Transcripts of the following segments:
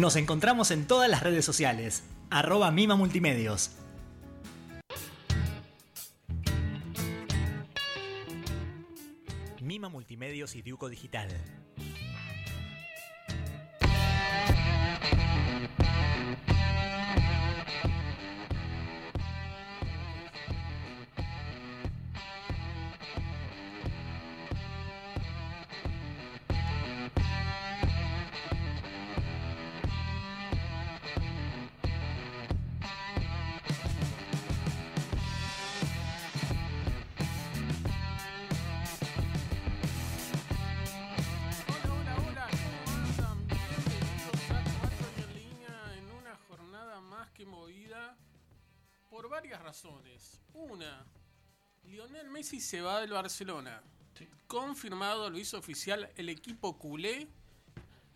Nos encontramos en todas las redes sociales. Arroba Mima Multimedios. Mima Multimedios y Diuco Digital. Messi se va del Barcelona. Confirmado, lo hizo oficial el equipo culé.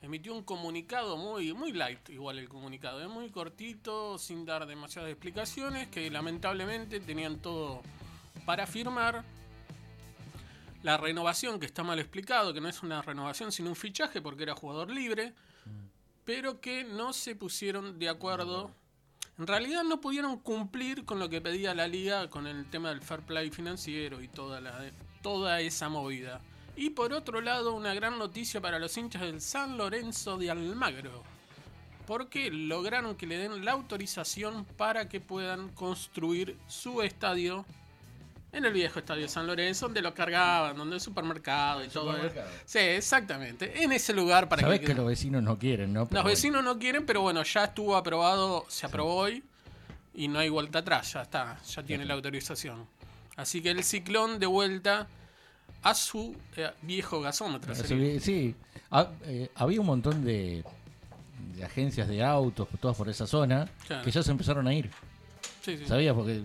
Emitió un comunicado muy, muy light, igual el comunicado, es muy cortito, sin dar demasiadas explicaciones, que lamentablemente tenían todo para firmar. La renovación, que está mal explicado, que no es una renovación sino un fichaje porque era jugador libre, pero que no se pusieron de acuerdo. En realidad no pudieron cumplir con lo que pedía la liga con el tema del fair play financiero y toda, la, esa movida. Y por otro lado, una gran noticia para los hinchas del San Lorenzo de Almagro. Porque lograron que le den la autorización para que puedan construir su estadio en el viejo estadio San Lorenzo, donde lo cargaban, donde el supermercado y todo. supermercado. Sí, exactamente. En ese lugar para Sabés que, que los vecinos no quieren, ¿no? Pero los bueno. vecinos no quieren, pero bueno, ya estuvo aprobado, se aprobó hoy y no hay vuelta atrás, ya está, ya tiene la autorización. Así que el ciclón de vuelta a su eh, viejo gasómetro. Vi- Sí, Ha- eh, había un montón de, de agencias de autos, todas por esa zona, Claro. que ya se empezaron a ir. Sí, sí. ¿Sabías? Porque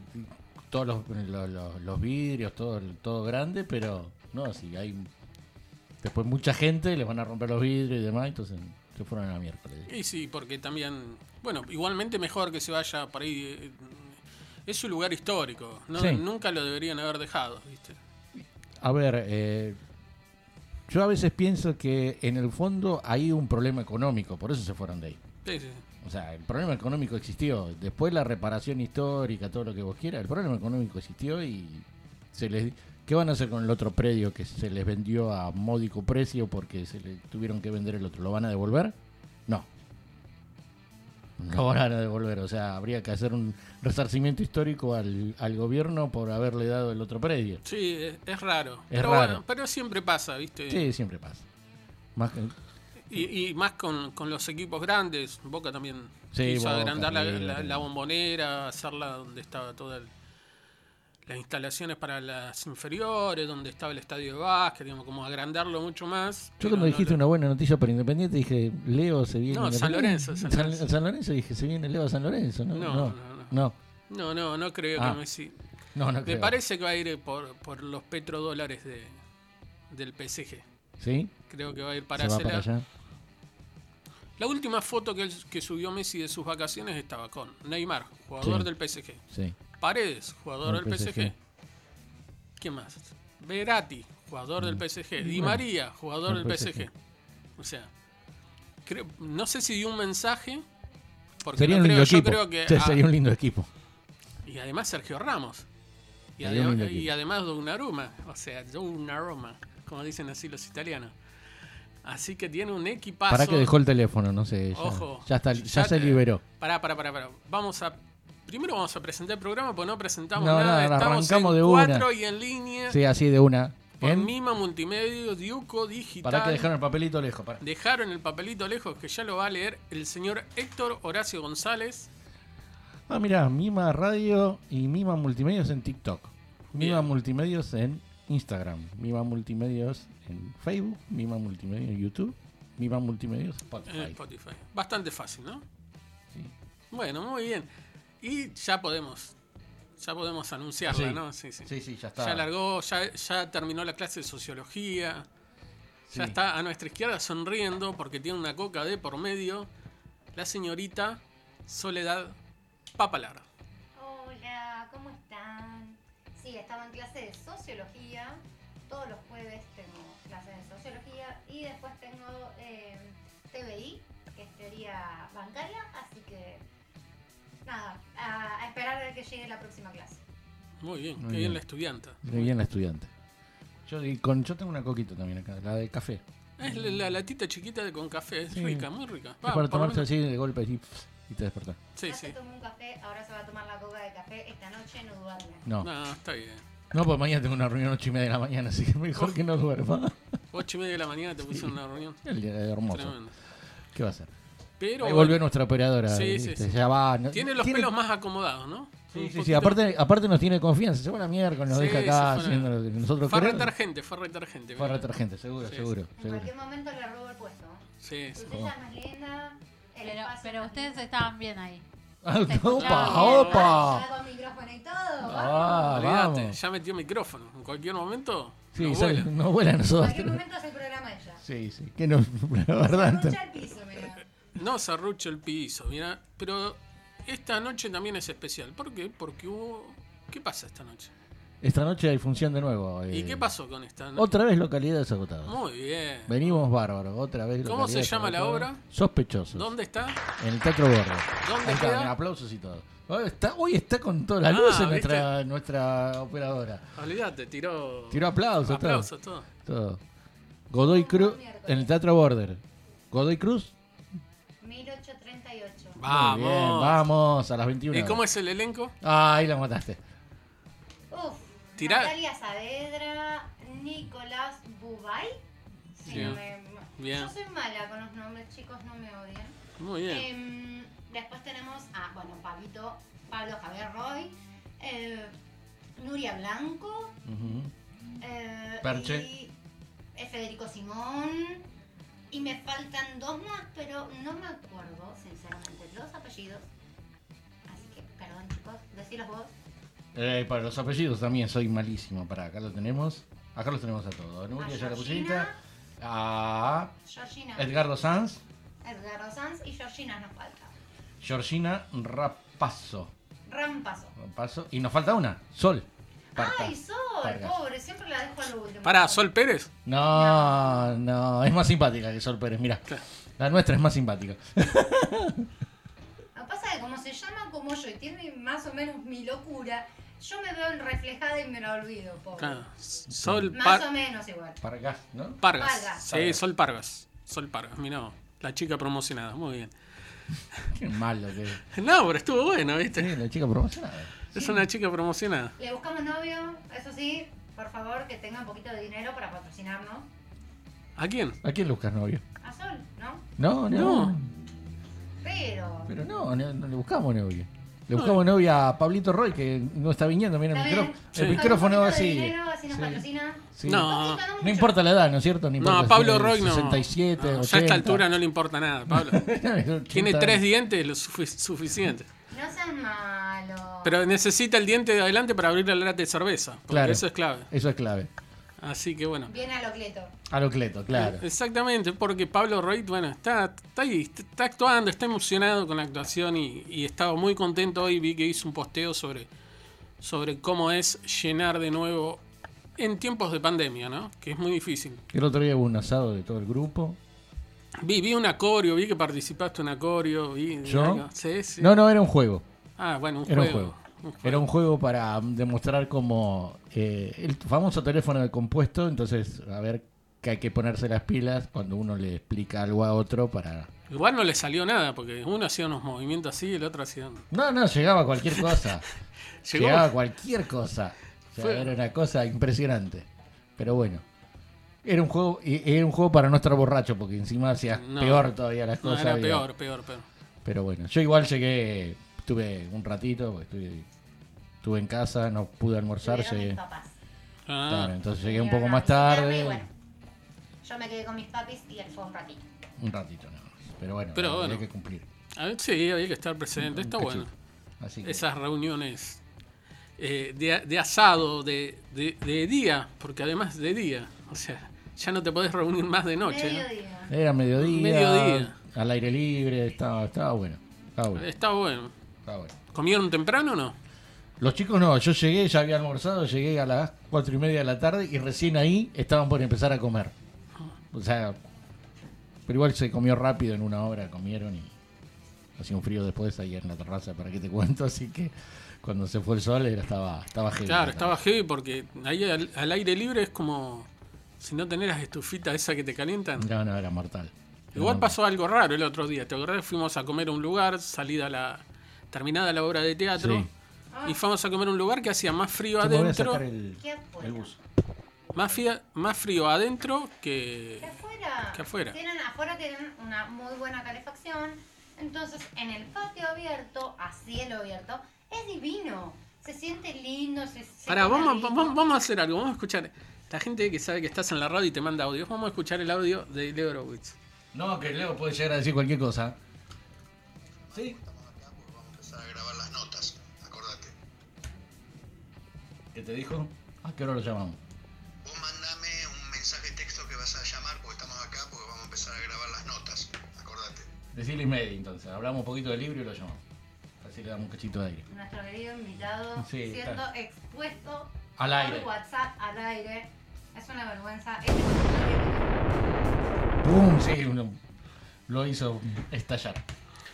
todos los, los- los- los vidrios, todo, todo grande, pero no, si hay después mucha gente, les van a romper los vidrios y demás, entonces se fueron a la miércoles. Y sí, porque también, bueno, igualmente mejor que se vaya por ahí. eh, Es su lugar histórico, ¿no? Sí. nunca lo deberían haber dejado, ¿viste? A ver, eh, yo a veces pienso que en el fondo hay un problema económico, por eso se fueron de ahí. Sí, sí. O sea, el problema económico existió. Después la reparación histórica, todo lo que vos quieras, el problema económico existió y se les... ¿Qué van a hacer con el otro predio que se les vendió a módico precio porque se le tuvieron que vender el otro? ¿Lo van a devolver? No. No lo van a devolver. O sea, habría que hacer un resarcimiento histórico al, al gobierno por haberle dado el otro predio. Sí, es, es raro. Es pero raro. bueno, pero siempre pasa, ¿viste? Sí, siempre pasa. Más que- Y, y más con, con los equipos grandes. Boca también Sí, quiso Boca, agrandar la, bombonera, hacerla donde estaba todas las instalaciones para las inferiores, donde estaba el estadio de básquet, digamos, como agrandarlo mucho más. Yo cuando no dijiste lo- una buena noticia para Independiente dije, Leo se viene. No, San. Lorenzo, San Lorenzo. San Lorenzo dije, se viene Leo a San Lorenzo. No, No, no, no, no. No, no, no creo Ah, que Messi. no, no Me creo. parece que va a ir por, por los petrodólares de, del PSG. ¿Sí? Creo que va a ir para allá. La última foto que, él- que subió Messi de sus vacaciones estaba con Neymar, jugador Sí. del PSG. Sí. Paredes, jugador Del PSG. PSG. ¿Quién más? Verati, jugador del PSG. Di María, jugador del del PSG. PSG. O sea, creo- no sé si dio un mensaje. Porque Sería no un creo, lindo yo equipo. creo que. Sí, ah, sería un lindo equipo. y además Sergio Ramos. Y, adem- y además Donnarumma. O sea, Donnarumma, como dicen así los italianos. Así que tiene un equipazo. Para que dejó el teléfono, no sé. Ya, Ojo. ya, está, ya, Ya se liberó. Pará, pará, pará, pará. Vamos a. Primero vamos a presentar el programa porque no presentamos No, nada. no, Estamos arrancamos en de una. cuatro y en línea. Sí, así de una. Por ¿En? Mima Multimedia, Diuco Digital. Para que dejaron el papelito lejos. Para. Dejaron el papelito lejos que ya lo va a leer el señor Héctor Horacio González. Ah, mira, Mima Radio y Mima Multimedios en TikTok. Mima Bien. Multimedios en Instagram. Mima Multimedios en Facebook. Mima Multimedios en YouTube. Mima Multimedios en Spotify. En Spotify. Bastante fácil, ¿no? Sí. Bueno, muy bien. Y ya podemos. Ya podemos anunciarla, Sí. ¿no? Sí, sí. Sí, sí, ya está. Ya largó, ya, ya terminó la clase de sociología. Ya está a nuestra izquierda sonriendo porque tiene una coca de por medio. La señorita Soledad Papalar. Estaba en clase de sociología. Todos los jueves tengo clases de sociología y después tengo eh, TBI, que es teoría bancaria, así que nada, a, a esperar a que llegue la próxima clase. Muy bien, Muy qué bien bien. la estudianta. Muy bien la estudiante. Yo, y con, yo tengo una coquita también acá, la de café. Es la, la latita chiquita de- con café, es Sí. rica, muy rica. Es para tomarse así de golpe y, y te despertás. Sí, ya sí. se tomó un café, ahora se va a tomar la coca de café. Esta noche no duerme. No. No, está bien. No, pues mañana tengo una reunión a 8 y media de la mañana, así que mejor que no duerma. Ocho y media de la mañana te pusieron una reunión. El día de hermoso. Tremendo. ¿Qué va a hacer? Pero Ahí bueno, volvió nuestra operadora. Sí, ¿viste? sí, sí. Ya va. no- tiene los pelos más acomodados, ¿no? Sí, sí, sí. Aparte, aparte nos tiene confianza. Se va a la miércoles, nos Sí, deja acá fue haciendo lo que nosotros Fue queremos. retargente, fue retargente. Fue mirá. retargente, seguro, Sí, seguro, En seguro. cualquier momento le robo el puesto. Sí, sí. Usted es más linda. Pero, pero ustedes estaban bien ahí. Ah, ¡Opa! ¡Opa! Ya con micrófono y todo. Ah, Olvídate, ya metió micrófono. En cualquier momento. Sí, no sale- vuela. no vuela a En nosotros. cualquier momento hace el programa ella. Sí, sí. Que no, la verdad. Se arrucha el piso, mira. No serrucho el piso, mira. Pero esta noche también es especial. ¿Por qué? Porque hubo. ¿Qué pasa esta noche? Esta noche hay función de nuevo. ¿Y eh, qué pasó con esta noche? Otra vez localidades agotadas. Muy bien. Venimos bárbaros, otra vez. ¿Cómo se llama la obra? Sospechosos. ¿Dónde está? En el Teatro Bordo. ¿Dónde Ahí está, queda? aplausos y todo. Hoy está, hoy está con toda la Ah, luz en nuestra, nuestra operadora. Olvídate, tiró. Tiró aplausos, aplausos, todo. todo. todo. Godoy Cruz, en el Teatro Border. Godoy Cruz. 1838. Vamos. Bien, vamos, a las 21. ¿Y cómo es el elenco? Ah, ahí la mataste. Uf. Tirá. Natalia Saavedra, Nicolás Bubay. Sí, Bien. no me- Bien. Yo soy mala con los nombres, chicos, no me odien. Muy bien. Em, después tenemos a, bueno, Pablito, Pablo Javier Roy, eh, Nuria Blanco, eh, Perche. y eh, Federico Simón. Y me faltan dos más, pero no me acuerdo, sinceramente, los apellidos. Así que, perdón, chicos, decilos vos. Eh, para los apellidos también soy malísimo. Para acá lo tenemos. Acá los tenemos a todos. Nuria A ya la Georgina. pusiste. A Georgina. Edgardo Sanz. Edgardo Sanz y Georgina nos falta. Georgina Rapazo. Rampazo. Rapazo. Y nos falta una. Sol. Parca. Ay, Sol, Pargas. pobre, siempre la dejo al último. Para, Sol Pérez. No, no, es más simpática que Sol Pérez, mira. Claro. La nuestra es más simpática. Lo que pasa es que como se llama como yo y tiene más o menos mi locura, yo me veo reflejada y me la olvido, pobre. Claro. Sol Más Par- o menos igual. Pargas, ¿no? Pargas. Pargas. Sí, Pargas. Sol Pargas. Sol Pargas, mira. La chica promocionada, muy bien. Qué malo que No, pero estuvo bueno, Sí, ¿viste? la chica promocionada. Es una chica promocionada. Le buscamos novio, eso sí, por favor, que tenga un poquito de dinero para patrocinarnos. ¿A quién? ¿A quién le buscas novio? A Sol, ¿no? No, no. No. Pero... Pero no, no, no le buscamos novio. Le buscamos novia a Pablito Roy, que no está viniendo, mira el, ¿Está micro-? Sí. el micrófono así. dinero, así nos Sí. No. No importa la edad, ¿no es cierto? No importa No, si Pablo tiene Roy no. 67, No, 80. Ya a esta altura no le importa nada, Pablo. Tiene 80. tres dientes, lo sufi- suficiente. No seas malo. Pero necesita el diente de adelante para abrir la lata de cerveza. Porque Claro. eso es clave. Eso es clave. Así que bueno. Viene a lo cleto. A lo Cleto, claro. Exactamente, porque Pablo Roy, bueno, está, está ahí, está, actuando, está emocionado con la actuación y, y estaba muy contento hoy. Vi que hizo un posteo sobre, sobre cómo es llenar de nuevo en tiempos de pandemia, ¿no? Que es muy difícil. El otro día hubo un asado de todo el grupo. Vi, vi un acorio, vi que participaste en un acorio. Vi, ¿Yo? algo. Sí, sí. No, no, era un juego. Ah, bueno, un Era juego. Un juego. Era un juego para demostrar cómo eh, el famoso teléfono de compuesto, entonces a ver que hay que ponerse las pilas cuando uno le explica algo a otro para... Igual no le salió nada, porque uno hacía unos movimientos así y el otro hacía... No, no, llegaba cualquier cosa. Llegó. Llegaba cualquier cosa. O sea, Fue- Era una cosa impresionante. Pero bueno. Era un juego era un juego para no estar borracho porque encima hacía No. peor todavía las No, cosas. era peor, peor, peor. Pero bueno, yo igual llegué, estuve un ratito, estuve, estuve en casa, no pude almorzar, llegué, mis papás. Ah, claro, entonces llegué un poco más tarde, y bueno, yo me quedé con mis papis y él fue un ratito. un ratito nada más. Pero bueno, Pero había que cumplir. a ver, sí, había que estar presente, está Un bueno. Así que, Esas reuniones eh, de, de asado, de, de, de día, porque además de día, o sea, ya no te podés reunir más de noche. ¿no? Mediodía. era mediodía, Mediodía. al aire libre, estaba, estaba bueno. Estaba bueno, Está bueno. estaba bueno. ¿Comieron temprano o no? Los chicos no, yo llegué, ya había almorzado, llegué a las cuatro y media de la tarde y recién ahí estaban por empezar a comer. O sea, Pero igual se comió rápido en una hora, comieron y hacía un frío después ahí en la terraza, para qué te cuento, así que cuando se fue el sol era, estaba, estaba heavy. Claro, estaba heavy porque ahí al, al aire libre es como si no tenés las estufitas esas que te calientan. No, no, era mortal. Igual No, pasó algo raro el otro día. ¿Te acordás? Fuimos a comer a un lugar, salida la. terminada la obra de teatro. Sí. Y fuimos a comer a un lugar que hacía más frío adentro. el, ¿Qué afuera? el bus. Más, fría- más frío adentro ¿Qué que. afuera? ¿Qué afuera? Tienen, afuera tienen una muy buena calefacción. Entonces, en el patio abierto, a cielo abierto, es divino. Se siente lindo, se, se come vamos, vamos, vamos a hacer algo. Vamos a escuchar. La gente que sabe que estás en la radio y te manda audios. Vamos a escuchar el audio de Leo Horowitz. No, que Leo puede llegar a decir cualquier cosa. ¿Sí? ¿Qué te dijo? ¿A qué hora lo llamamos? Vos mandame un mensaje de texto que vas a llamar porque estamos acá porque vamos a empezar a grabar las notas, acordate. Decirle y media, entonces. Hablamos un poquito del libro y lo llamamos. Así le damos un cachito de aire. Nuestro querido invitado Sí, siendo está. expuesto Al aire. por WhatsApp al aire. Es una vergüenza. Este ¡Pum! Sí, uno lo hizo estallar.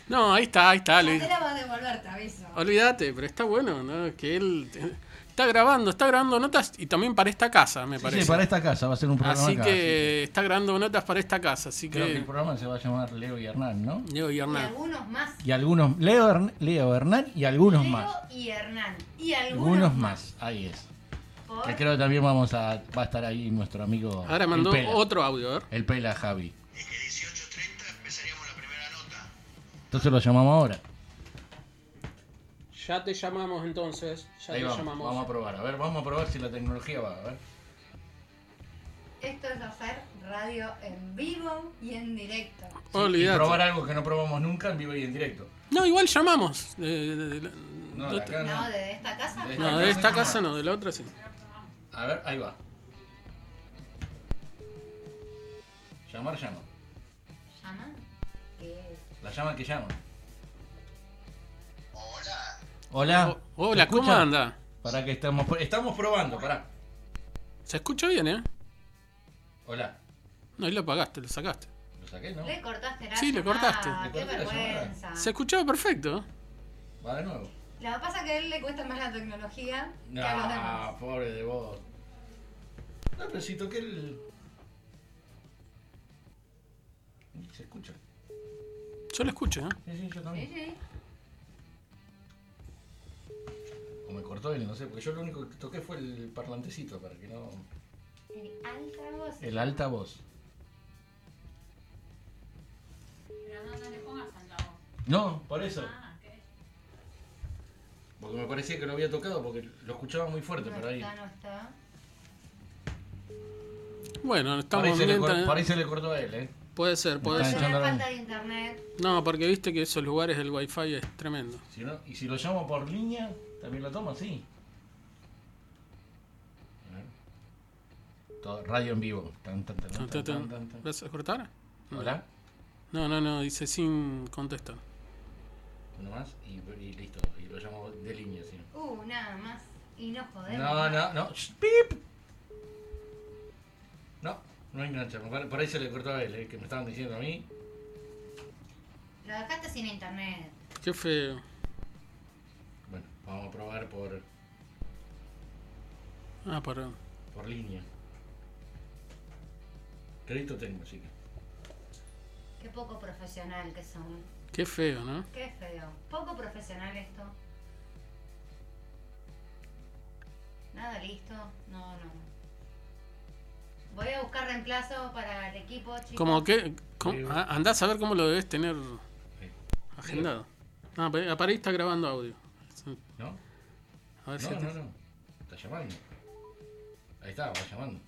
No, ahí está, ahí está. a devolver, te aviso. Olvídate, pero está bueno, ¿no? Que él eh, está grabando, está grabando notas y también para esta casa, me Sí, parece. sí, para esta casa va a ser un programa Así acá, que está grabando notas para esta casa, así sí. Creo que que el programa se va a llamar Leo y Hernán, ¿no? Leo y Y Hernán. algunos más. Y algunos. Leo, Hern- Leo Hernán y algunos Leo más. y Hernán. Y algunos, Algunos más. Ahí es. Por- Que creo que también vamos a. Va a estar ahí nuestro amigo. Ahora mandó el Pela. otro audio, ver. El Pela Javi. Es que 18.30 empezaríamos la primera nota. Entonces lo llamamos ahora. Ya te llamamos entonces, ya Ahí te vamos, llamamos. vamos a probar. A ver, vamos a probar si la tecnología va. A ver. Esto es hacer radio en vivo y en directo. Y Olvídate. probar algo que no probamos nunca en vivo y en directo. No, igual llamamos. De- de- de- No, de de otra- acá No, no. de esta casa. De- no, de esta casa no, de la otra sí. A ver, ahí va. Llamar, llama. ¿Llama? ¿Qué es? La llama que llama. Hola. Hola. Oh, hola, ¿Se ¿cómo anda? Para que estamos, estamos probando, pará. Se escucha bien, ¿eh? Hola. No, ahí lo apagaste, lo sacaste. ¿Lo saqué, no? Le cortaste la Sí, le cortaste. Le Qué llamada. vergüenza. Se escuchaba perfecto. Va de nuevo. Lo que pasa es que a él le cuesta más la tecnología que a los demás. No, pobre de vos. No, pero si toqué el. Se escucha. Yo lo escucho, ¿eh? Sí, sí, yo Sí, también. sí. O me cortó él, no sé, porque yo lo único que toqué fue el parlantecito para que no. El altavoz. El altavoz. Pero no, no le pongas altavoz. No, por eso. Ah, ok. Porque me parecía que lo había tocado porque lo escuchaba muy fuerte, No pero ahí. está, no está. Bueno, Por estamos se le bien. cor- por se le cortó a él, ¿eh? Puede ser, puede ser. falta de internet. No, porque viste que esos lugares el wifi es tremendo. Si no, y si lo llamo por línea, también lo toma, sí. A ver. Todo, radio en vivo. Tan, tan, tan, tan, Tan, tan, tan, tan. tan, tan. ¿Vas a cortar? Hola, No, no, no, dice sin contestar. uno más y, y listo. Y lo llamo de línea, sí. Uh, nada más. Y no podemos. No, no, no. Shh, ¡Pip! No, no engancha. Por por ahí se le cortó a él, ¿eh? que me estaban diciendo a mí. Lo dejaste sin internet. Qué feo. Vamos a probar por, Ah, perdón. por línea. Crédito tengo, así que. Qué poco profesional que son. Qué feo, ¿no? Qué feo. Poco profesional esto. Nada listo. No, no. Voy a buscar reemplazo para el equipo, chicos. Como que. cómo- ah, andás a ver cómo lo debes tener agendado. Ah, ahí está grabando audio. ¿No? A ver si. No, te- no, no. Está llamando. Ahí está, va llamando.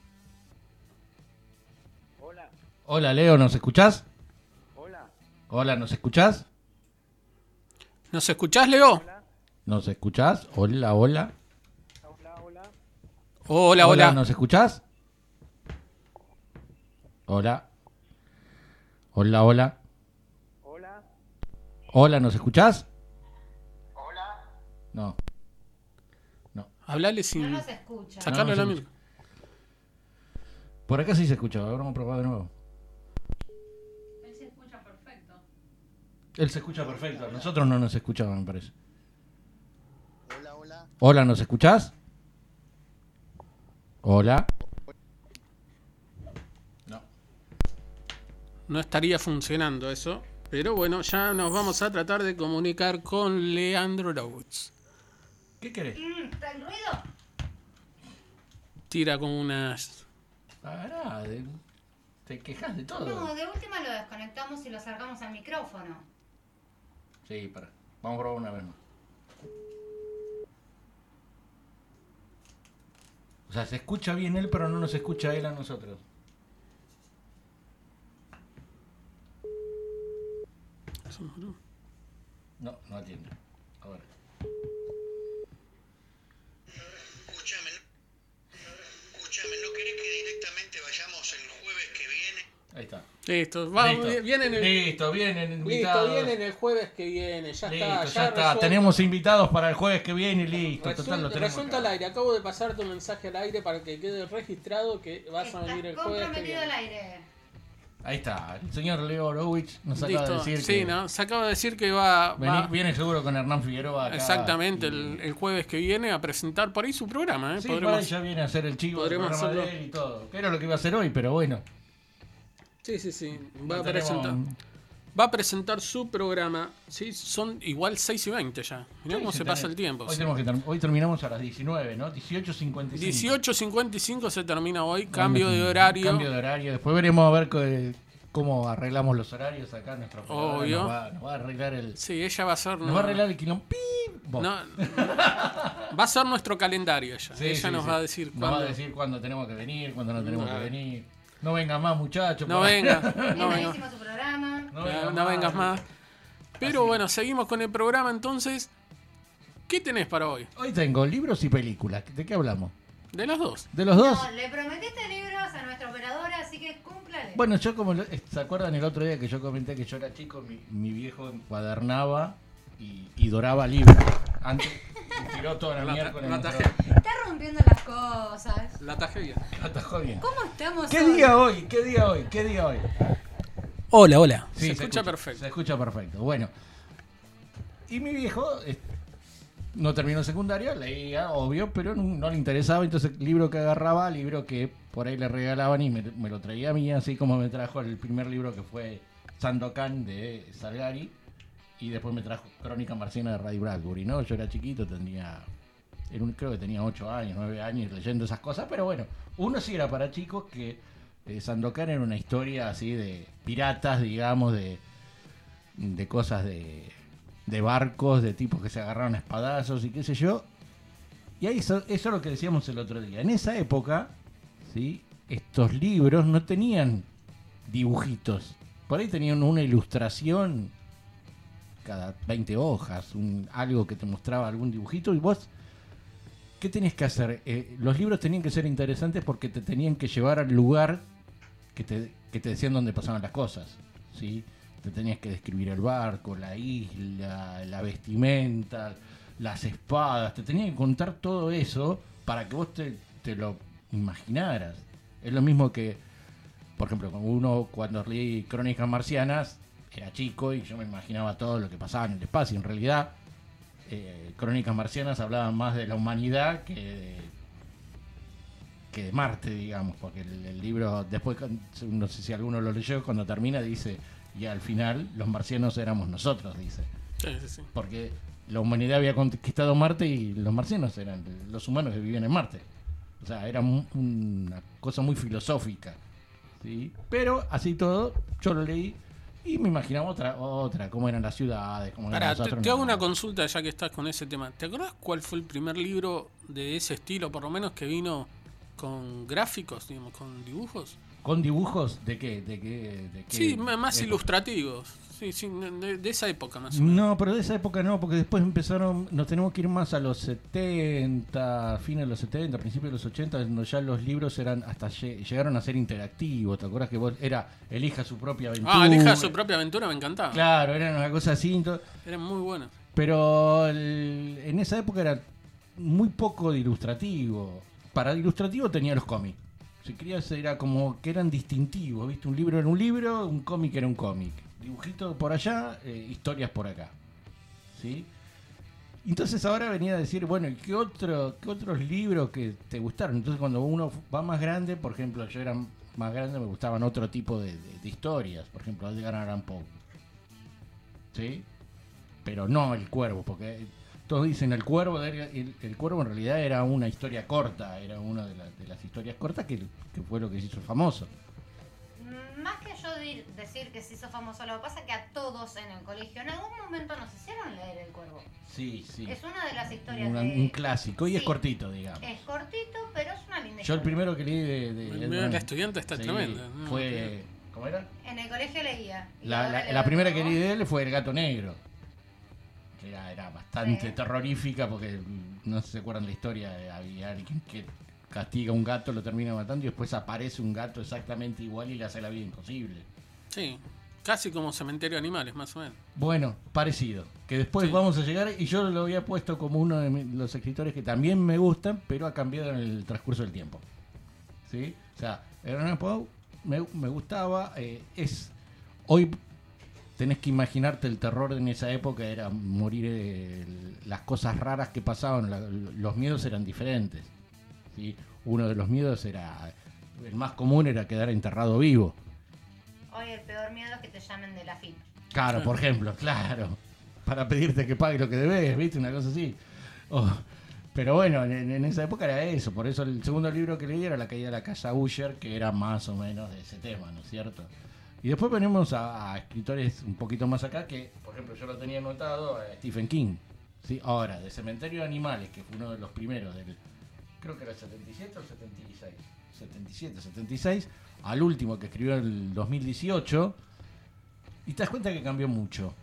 Hola, Hola, Leo, ¿nos escuchás? hola, Hola, ¿nos escuchás? ¿Nos escuchás, Leo? hola, ¿Nos escuchás? Hola, hola. hola, hola. Hola, hola. ¿nos escuchás? Hola. Hola, hola. Hola, Hola, ¿nos escuchás? Hola. No. Hablale No sin. nos escucha. Sacarle No, no la se mil. Por acá sí se escucha, ahora vamos a probar de nuevo. escucha perfecto. Él se escucha perfecto. Nosotros no nos escuchamos, me parece. Hola, hola. Hola, ¿nos escuchás? Hola. No. No estaría funcionando eso. Pero bueno, ya nos vamos a tratar de comunicar con Leandro Rhodes. ¿Qué querés? Mm, ¿Está el ruido? Tira con unas. Pará, de- te quejas de todo. No, de última lo desconectamos y lo acercamos al micrófono. Sí, para. Vamos a probar una vez más. O sea, se escucha bien él, pero no nos escucha él a nosotros. No, no atiende. A ver. Escúchame, ¿no? Escúchame, ¿no querés que directamente vayamos el jueves que viene? Ahí está. Listo, vamos, Listo. vienen el. Listo, vienen Listo, invitados. vienen el jueves que viene, ya Listo, está, ya, ya, está. resuelto. Tenemos invitados para el jueves que viene y listo. Resulta, Total, lo tenemos resulta acá. al aire, acabo de pasar tu mensaje al aire para que quede registrado que vas a venir el jueves que comprometido al viene. aire. Ahí está. El señor Leo Orowich nos acaba Listo, de decir sí, que ¿no? Se acaba de decir que va, vení- va- viene seguro con Hernán Figueroa acá. exactamente y- el, el jueves que viene a presentar por ahí su programa, ¿eh? Sí, Podremos- ya viene a hacer el chivo del programa de hacerlo. él y todo. Que era lo que iba a hacer hoy, pero bueno. Sí, sí, sí. Va a tenemos- presentar. Va a presentar su programa. Sí, son igual 6 y 20 ya. Mirá Sí, cómo se pasa el tiempo. Hoy, sí. tenemos que ter- hoy terminamos a las 19, ¿no? 18.55. 18.55 se termina hoy. Cambio de horario. Cambio de horario. Después veremos a ver cómo arreglamos los horarios acá. Nuestra operadora Obvio. Nos va, nos va a arreglar el. Sí, ella va a ser. Nos va a arreglar el quilombo. No, va a ser nuestro calendario ella. Sí, ella sí, nos sí. va a decir Nos va cuándo. a decir cuándo tenemos que venir, cuándo no tenemos Vale. que venir. No venga más, muchachos. No pa- venga, No no venga. Programa. No, no vengas más. Pero Así. bueno, seguimos con el programa entonces. ¿Qué tenés para hoy? Hoy tengo libros y películas. ¿De qué hablamos? De las dos. ¿De los dos? No, le prometiste libros a nuestra operadora, así que cúmplale. Bueno, yo como... lo- ¿Se acuerdan el otro día que yo comenté que yo era chico? Mi, mi viejo encuadernaba y, y doraba libros. Antes tiró toda la, La miércoles. la tajé. Está rompiendo las cosas. La tajé bien. atajó bien. ¿Cómo estamos ¿Qué hoy? día hoy? ¿Qué día hoy? ¿Qué día hoy? Hola, hola. Sí, se, escucha perfecto. Se escucha perfecto. Bueno. Y mi viejo eh, no terminó secundaria, leía, obvio, pero no, no le interesaba. Entonces, el libro que agarraba, libro que por ahí le regalaban y me, me lo traía a mí, así como me trajo el primer libro que fue Sandokan de Salgari. Y después me trajo Crónica Marciana de Ray Bradbury, ¿no? Yo era chiquito, un- creo que tenía 8 años, 9 años leyendo esas cosas, pero bueno, uno sí era para chicos que eh, Sandokan era una historia así de piratas, digamos, de, de cosas de, de barcos, de tipos que se agarraron a espadazos y qué sé yo. Y ahí eso, eso es lo que decíamos el otro día. En esa época, ¿sí? estos libros no tenían dibujitos. Por ahí tenían una ilustración cada 20 hojas, un, algo que te mostraba algún dibujito y vos, ¿qué tenías que hacer? Eh, los libros tenían que ser interesantes porque te tenían que llevar al lugar que te, que te decían dónde pasaban las cosas, ¿sí? Te tenías que describir el barco, la isla, la vestimenta, las espadas, te tenían que contar todo eso para que vos te, te lo imaginaras. Es lo mismo que, por ejemplo, uno cuando leí Crónicas Marcianas, era chico y yo me imaginaba todo lo que pasaba en el espacio. En realidad, eh, Crónicas Marcianas hablaban más de la humanidad que de, que de Marte, digamos, porque el, el libro, después, no sé si alguno lo leyó, cuando termina dice, y al final los marcianos éramos nosotros, dice. Sí, sí, sí. Porque la humanidad había conquistado Marte y los marcianos eran los humanos que vivían en Marte. O sea, era un- una cosa muy filosófica. ¿sí? Pero así todo, yo lo leí y me imaginaba otra, otra, cómo eran las ciudades, cómo eran los te, te hago una consulta ya que estás con ese tema. ¿Te acordás cuál fue el primer libro de ese estilo, por lo menos que vino con gráficos, digamos, con dibujos? ¿Con dibujos de qué? ¿De qué? De qué Sí, más ilustrativos. Sí, sí, de, de esa época más o menos. No, pero de esa época no, porque después empezaron, nos tenemos que ir más a los 70, fines de los 70, principios de los 80, donde ya los libros eran hasta lle- llegaron a ser interactivos, ¿te acuerdas que vos era elija su propia aventura? Ah, Elija su propia aventura, me encantaba. Claro, era una cosa así, Eran muy buenos. pero el- en esa época era muy poco de ilustrativo. Para ilustrativo tenía los cómics. Si querías era como que eran distintivos, ¿viste? Un libro era un libro, un cómic era un cómic. Dibujito por allá, eh, historias por acá. ¿Sí? Entonces ahora venía a decir, bueno, ¿y ¿qué, otro, ¿qué otros libros que te gustaron? Entonces cuando uno va más grande, por ejemplo, yo era más grande, me gustaban otro tipo de, historias, por ejemplo, Edgar Allan Poe. ¿Sí? Pero no el cuervo, porque todos dicen el cuervo, el, el cuervo en realidad era una historia corta, era una de, la- de las historias cortas que, que fue lo que se hizo famoso. Decir que se hizo famoso, lo que pasa es que a todos en el colegio en algún momento nos hicieron leer El Cuervo. Sí, sí. Es una de las historias Una- de... un clásico y es cortito, digamos. Es cortito, pero es una linda Yo el primero que leí de... de El La estudiante está sí, tremenda, ¿no? Fue... ¿Cómo era? En el colegio leía. La, la- primera que leí de él fue El Gato Negro. Que era, era bastante Sí. terrorífica porque no se acuerdan la historia. de Había alguien que castiga a un gato, lo termina matando y después aparece un gato exactamente igual y le hace la vida imposible. Sí, casi como cementerio de animales, más o menos. Bueno, parecido. Que después Sí. vamos a llegar y yo lo había puesto como uno de los escritores que también me gustan, pero ha cambiado en el transcurso del tiempo. ¿Sí? O sea, Hernán Poe me, me gustaba. eh, es Hoy tenés que imaginarte el terror en esa época, era morir, eh, las cosas raras que pasaban, la- los miedos eran diferentes. ¿Sí? Uno de los miedos era, el más común era quedar enterrado vivo. Hoy el peor miedo es que te llamen de la FIP. Claro, por ejemplo, claro. Para pedirte que pague lo que debes, ¿viste? Una cosa así. Oh, Pero bueno, en, en esa época era eso. Por eso el segundo libro que leí era La caída de la casa Usher, que era más o menos de ese tema, ¿no es cierto? Y después venimos a, a escritores un poquito más acá, que por ejemplo yo lo tenía anotado, a Stephen King. ¿sí? Ahora, de Cementerio de Animales, que fue uno de los primeros del, creo que era el 77 o el 76. 77, 76, al último que escribió en el 2018. Y te das cuenta que cambió mucho.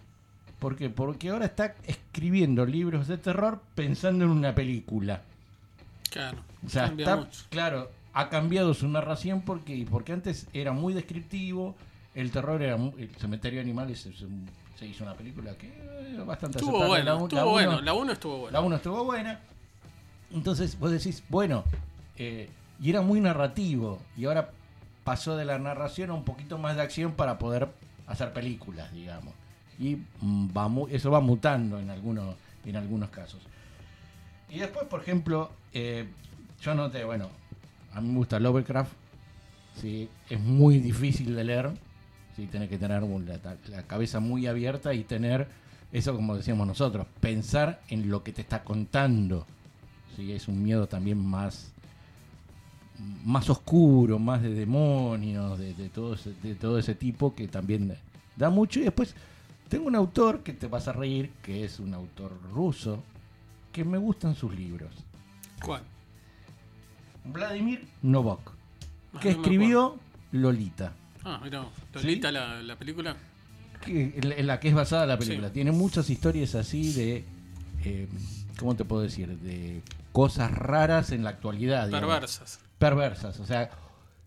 ¿Por qué? Porque ahora está escribiendo libros de terror pensando en una película. Claro, O sea, está, mucho. claro, ha cambiado su narración porque, porque antes era muy descriptivo, el terror era mu- el cementerio de animales se, hizo una película que eh, bastante Estuvo bueno, La un- estuvo la bueno. uno- La 1 estuvo buena. la 1 estuvo buena. Entonces vos decís, bueno, eh, y era muy narrativo. Y ahora pasó de la narración a un poquito más de acción para poder hacer películas, digamos. Y mm, va eso va mutando en algunos, en algunos casos. Y después, por ejemplo, eh, yo noté, bueno, a mí me gusta Lovecraft. ¿sí? Es muy difícil de leer. ¿sí? Tenés que tener la cabeza muy abierta y tener eso, como decíamos nosotros, pensar en lo que te está contando. ¿Sí? Es un miedo también más, más oscuro, más de demonios, de, de todo ese, de todo ese tipo que también da mucho. Y después tengo un autor que te vas a reír, que es un autor ruso, que me gustan sus libros. ¿Cuál? Vladimir Novak, Ah, que no escribió Lolita. Ah, mira, Lolita, la, la película. que, en la- la que es basada la película. Sí. Tiene muchas historias así de, eh, ¿cómo te puedo decir? De cosas raras en la actualidad. digamos. Perversas. Perversas. O sea,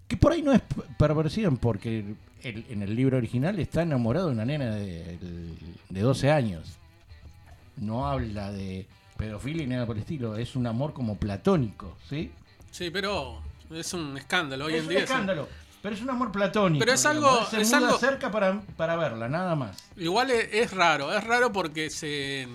que por ahí no es perversión, porque el- en el libro original está enamorado de una nena de, de 12 años. No habla de pedofilia ni nada por el estilo. Es un amor como platónico, ¿sí? Sí, pero es un escándalo hoy es en un día. escándalo. Pero es un amor platónico. Pero es algo- Se es algo- cerca para, para verla, nada más. Igual es, es raro, es raro porque se.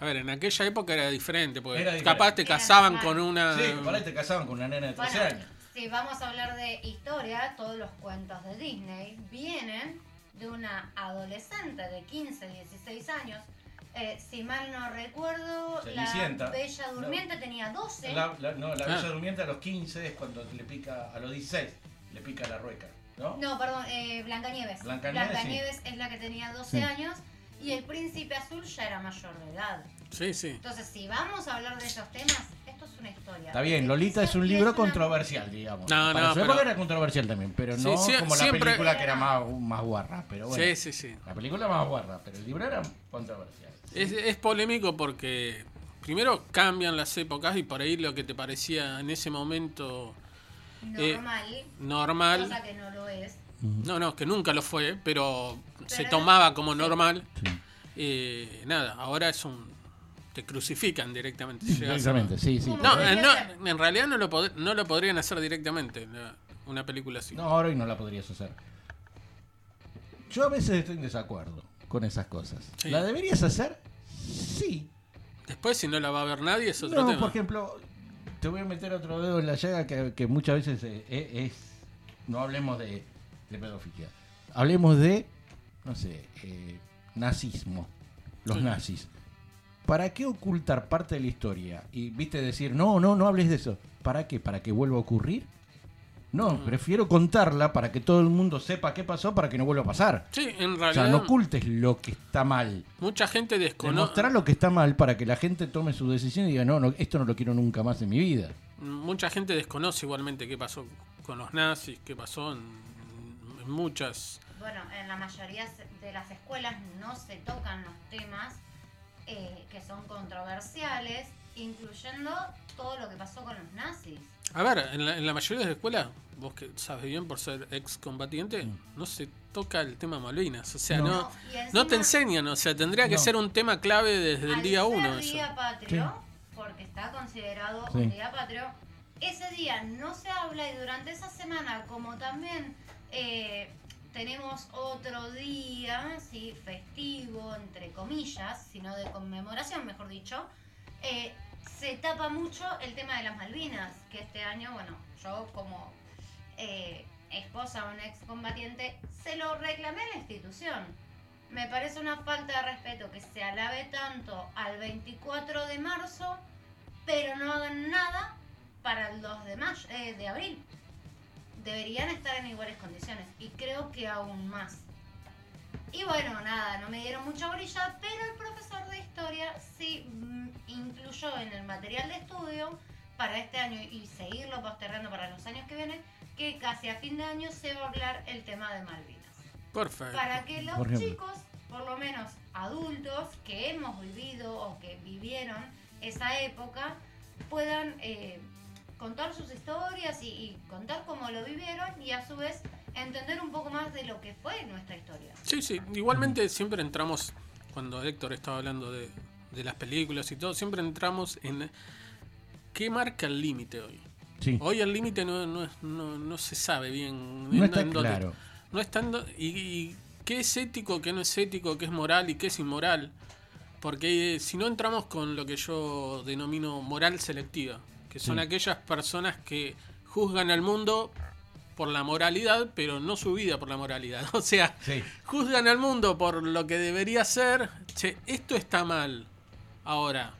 A ver, en aquella época era diferente, porque Era diferente. capaz te Era casaban normal. con una. Sí, por ahí te casaban con una nena de 13 Bueno, años. si vamos a hablar de historia, todos los cuentos de Disney vienen de una adolescente de 15, 16 años. Eh, si mal no recuerdo, Cenicienta. la Bella No. Durmiente tenía 12. La, la- no, la Ah. Bella Durmiente a los 15 es cuando le pica, a los 16 le pica la rueca, ¿no? No, perdón, eh, Blancanieves. Blancanieves, Blancanieves es la que tenía 12 Sí. años y el príncipe azul ya era mayor de edad. Sí, sí. Entonces, si vamos a hablar de esos temas, esto es una historia. Está bien, Lolita es un libro una- controversial, digamos. No, Para no, su época pero- era controversial también, pero no Sí, sí, como la siempre- película que era más, más guarra. Pero bueno, Sí, sí, sí. la película más guarra, pero el libro era controversial. Es, es polémico porque primero cambian las épocas y por ahí lo que te parecía en ese momento eh, Normal, normal. cosa que no lo es. No, no, que nunca lo fue, pero, se tomaba como normal. Sí. Eh, nada, ahora es un. Te crucifican directamente. a- Exactamente, sí, sí. No, eh, no, en realidad no lo, pod- no lo podrían hacer directamente, una película así. no, ahora hoy no la podrías hacer. Yo a veces estoy en desacuerdo con esas cosas. Sí. ¿La deberías hacer? Sí. Después, si no la va a ver nadie, es otro No, tema. por ejemplo, te voy a meter otro dedo en la llaga que, que muchas veces eh, eh, es, No hablemos de, de pedofilia. Hablemos de, no sé, eh, nazismo. Los Sí. nazis. ¿Para qué ocultar parte de la historia? Y viste decir, no, no, no hables de eso. ¿Para qué? ¿Para que vuelva a ocurrir? No, Mm. prefiero contarla para que todo el mundo sepa qué pasó para que no vuelva a pasar. Sí, en O realidad, sea, no ocultes lo que está mal. mucha gente desconoce. Demostrar lo que está mal para que la gente tome su decisión y diga, no, no, esto no lo quiero nunca más en mi vida. Mucha gente desconoce igualmente qué pasó con los nazis, qué pasó en muchas. Bueno, en la mayoría de las escuelas no se tocan los temas eh, que son controversiales, incluyendo todo lo que pasó con los nazis. A ver, en la, en la mayoría de las escuelas, vos que sabes bien por ser ex combatiente, no se toca el tema Malvinas. O sea, No. no, No, te enseñan, o sea, tendría que No. ser un tema clave desde el día uno. eso. día patrio, porque está considerado Sí. un día patrio, ese día no se habla y durante esa semana, como también eh, tenemos otro día, sí, festivo, entre comillas, sino de conmemoración, mejor dicho, eh, se tapa mucho el tema de las Malvinas, que este año, bueno, yo como eh, esposa de un excombatiente, se lo reclamé a la institución. Me parece una falta de respeto que se alabe tanto al 24 de marzo, pero no hagan nada para el 2 de, mayo, eh, de abril. Deberían estar en iguales condiciones y creo que aún más. Y bueno, nada, no me dieron mucha brilla, pero el profesor de historia sí mm, incluyó en el material de estudio para este año y seguirlo postergando para los años que vienen, que casi a fin de año se va a hablar el tema de Malvinas Perfecto. para que los Por chicos, por lo menos adultos que hemos vivido o que vivieron esa época, puedan eh, contar sus historias y, y contar cómo lo vivieron y a su vez entender un poco más de lo que fue nuestra historia. Sí, sí. Igualmente siempre entramos, cuando Héctor estaba hablando de, de las películas y todo, siempre entramos en qué marca el límite hoy. Sí. Hoy el límite no, no, es- no, no se sabe bien. No está en dónde- claro. No está en y, y qué es ético, qué no es ético, qué es moral y qué es inmoral. Porque eh, si no entramos con lo que yo denomino moral selectiva, que son Sí. aquellas personas que juzgan al mundo por la moralidad, pero no su vida por la moralidad. O sea, Sí. juzgan al mundo por lo que debería ser. Che, esto está mal. Ahora,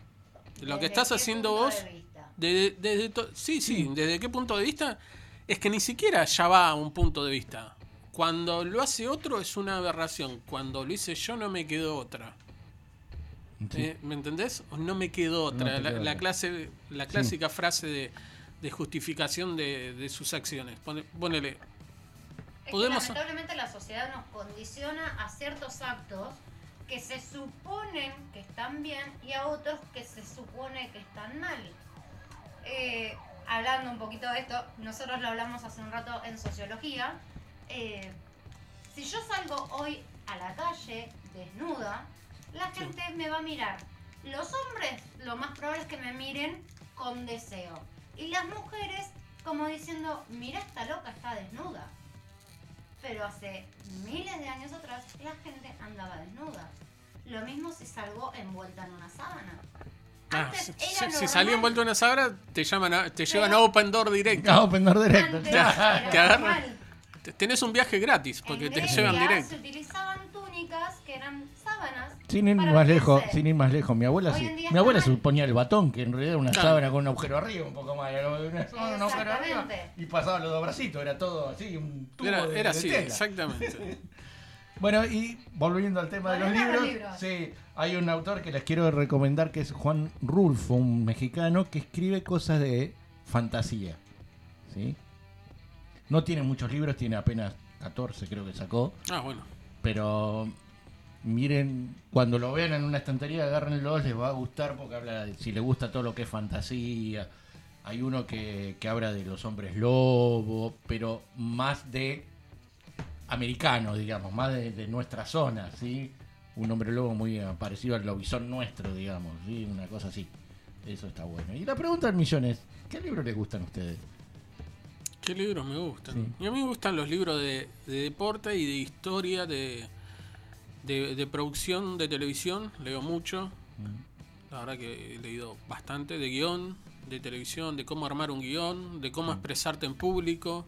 lo ¿Desde que estás haciendo vos, de vista? desde, desde to- sí, sí, desde qué punto de vista, es que ni siquiera ya va a un punto de vista. Cuando lo hace otro es una aberración. Cuando lo hice yo no me quedó otra. Sí. Eh, ¿Me entendés? O no me quedó otra. la, clase, la clásica frase de, de justificación de, de sus acciones. Pone- ponele, Es Podemos- que lamentablemente la sociedad nos condiciona a ciertos actos que se suponen que están bien y a otros que se supone que están mal. Eh, hablando un poquito de esto, nosotros lo hablamos hace un rato en sociología. eh, si yo salgo hoy a la calle desnuda, la gente me va a mirar. Los hombres, lo más probable es que me miren con deseo. Y las mujeres, como diciendo, mira esta loca, está desnuda. Pero hace miles de años atrás la gente andaba desnuda. Lo mismo si salgo envuelta en una sábana. ah, Antes si, era si- salí envuelto en una sabra, te, llaman a- te llevan a Open Door directo. No, Open Door directo. Te agarran. Tenés un viaje gratis porque En te Grecia llevan directo. se utilizaban túnicas que eran sábanas. Sin ir más lejos, sin ir más lejos, mi abuela sí. Mi abuela mal. suponía el batón, que en realidad era una Claro. sábana con un agujero arriba, un poco más. Era una sábana, un agujero arriba, y pasaba los dos bracitos, era todo así, un tubo Era, de, era de así, tela. exactamente. Bueno, y volviendo al tema de los libros, los libros. sí, hay un autor que les quiero recomendar que es Juan Rulfo, un mexicano que escribe cosas de fantasía. ¿sí? No tiene muchos libros, tiene apenas 14 creo que sacó, Ah, bueno. pero miren, cuando lo vean en una estantería, agárrenlo, les va a gustar porque habla de si les gusta todo lo que es fantasía. Hay uno que, que habla de los hombres lobo, pero más de americano, digamos, más de, de nuestra zona, ¿sí? Un hombre lobo muy parecido al lobizón nuestro, digamos, ¿sí? Una cosa así. Eso está bueno. Y la pregunta del millón es, ¿qué libros les gustan a ustedes? ¿Qué libros me gustan? Sí. Y a mí me gustan los libros de, de deporte y de historia, de, de, de producción de televisión. Leo mucho. La verdad que he leído bastante. De guion, de televisión, de cómo armar un guion, de cómo expresarte en público.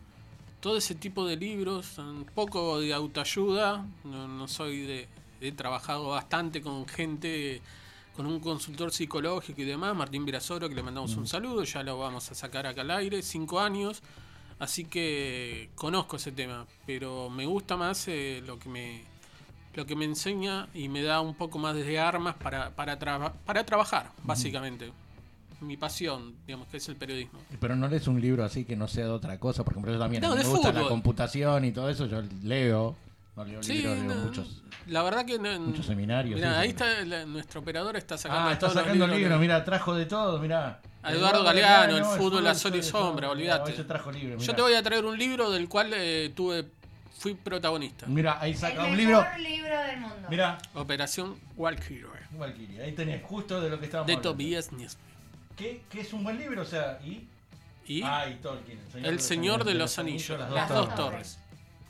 Todo ese tipo de libros. Un poco de autoayuda. No, no soy de... He trabajado bastante con gente con un consultor psicológico y demás, Martín Virasoro, que le mandamos un saludo, ya lo vamos a sacar acá al aire, cinco años, así que conozco ese tema, pero me gusta más eh, lo que me lo que me enseña y me da un poco más de armas para, para, para trabajar, básicamente. Mi pasión, digamos, que es el periodismo. Pero no lees un libro así que no sea de otra cosa. Por ejemplo, yo también No, me gusta la fútbol. computación y todo eso. Yo leo. No leo Sí, libros, leo no, muchos. la verdad que... no- muchos seminarios, Mirá, sí, ahí está la- nuestro operador, está sacando Ah, está sacando libros libros. Mira, trajo de todo. Mira. A Eduardo Galeano, el fútbol a sol y sombra, olvídate. Trajo libros. Yo te voy a traer un libro del cual eh, tuve fui protagonista. Mira, ahí El saca un libro. libro del mundo. Mira, Operación Valkyrie Valkyrie. Ahí tenés justo de lo que estábamos de hablando. Tobias Nies. ¿Qué, qué es un buen libro? O sea, y. Y Ah, y Tolkien. El Señor de los Anillos, las dos torres.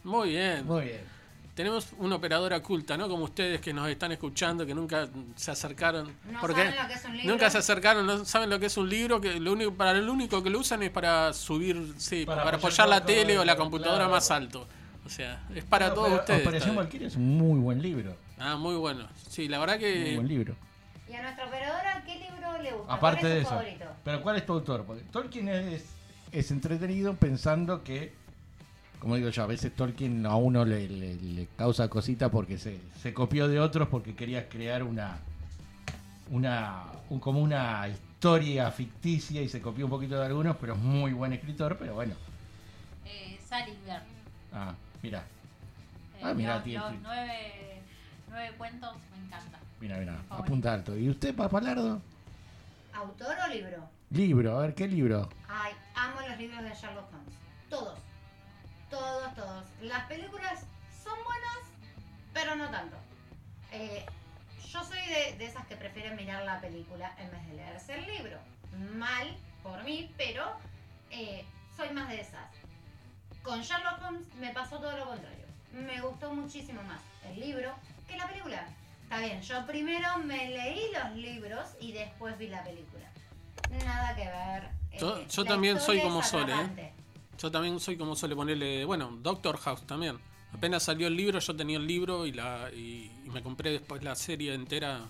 Muy bien. Muy bien. Tenemos una operadora culta, ¿no? Como ustedes que nos están escuchando, que nunca se acercaron. No porque saben lo que es un libro. Nunca se acercaron, no saben lo que es un libro, que lo único, para lo único que lo usan es para subir, sí, Para para, apoyar apoyar la tele o la claro. computadora más alto. O sea, es para No, todos ustedes. Operación. Valkyrie es un muy buen libro. Ah, muy bueno. Sí, la verdad Muy que buen libro. ¿Y a nuestra operadora qué libro le gusta? Aparte ¿Cuál de es eso. favorito? Pero ¿cuál es tu autor? Porque Tolkien es, es entretenido pensando que, como digo yo, a veces Tolkien a uno le, le- le causa cosita porque se, se copió de otros porque quería crear una, una un- como una historia ficticia y se copió un poquito de algunos, pero es muy buen escritor, pero bueno. Eh, Salinger. Ah, mira, Eh, Ah, mirá, los, tiene- los nueve, nueve cuentos me encantan. mira, mira, apunta alto. ¿Y usted, Papalardo? ¿Autor o libro? Libro, a ver, ¿qué libro? Ay, amo los libros de Sherlock Holmes. Todos. Todos, todos. Las películas son buenas, pero no tanto. Eh, yo soy de, de esas que prefieren mirar la película en vez de leerse el libro. Mal por mí, pero eh, soy más de esas. Con Sherlock Holmes me pasó todo lo contrario. Me gustó muchísimo más el libro que la película. Está bien, yo primero me leí los libros y después vi la película. Nada que ver. eh, Yo- yo también soy como Sole, ¿eh? yo también soy como suele ponerle, bueno, Doctor House también. Apenas salió el libro, yo tenía el libro y la y, y me compré después la serie entera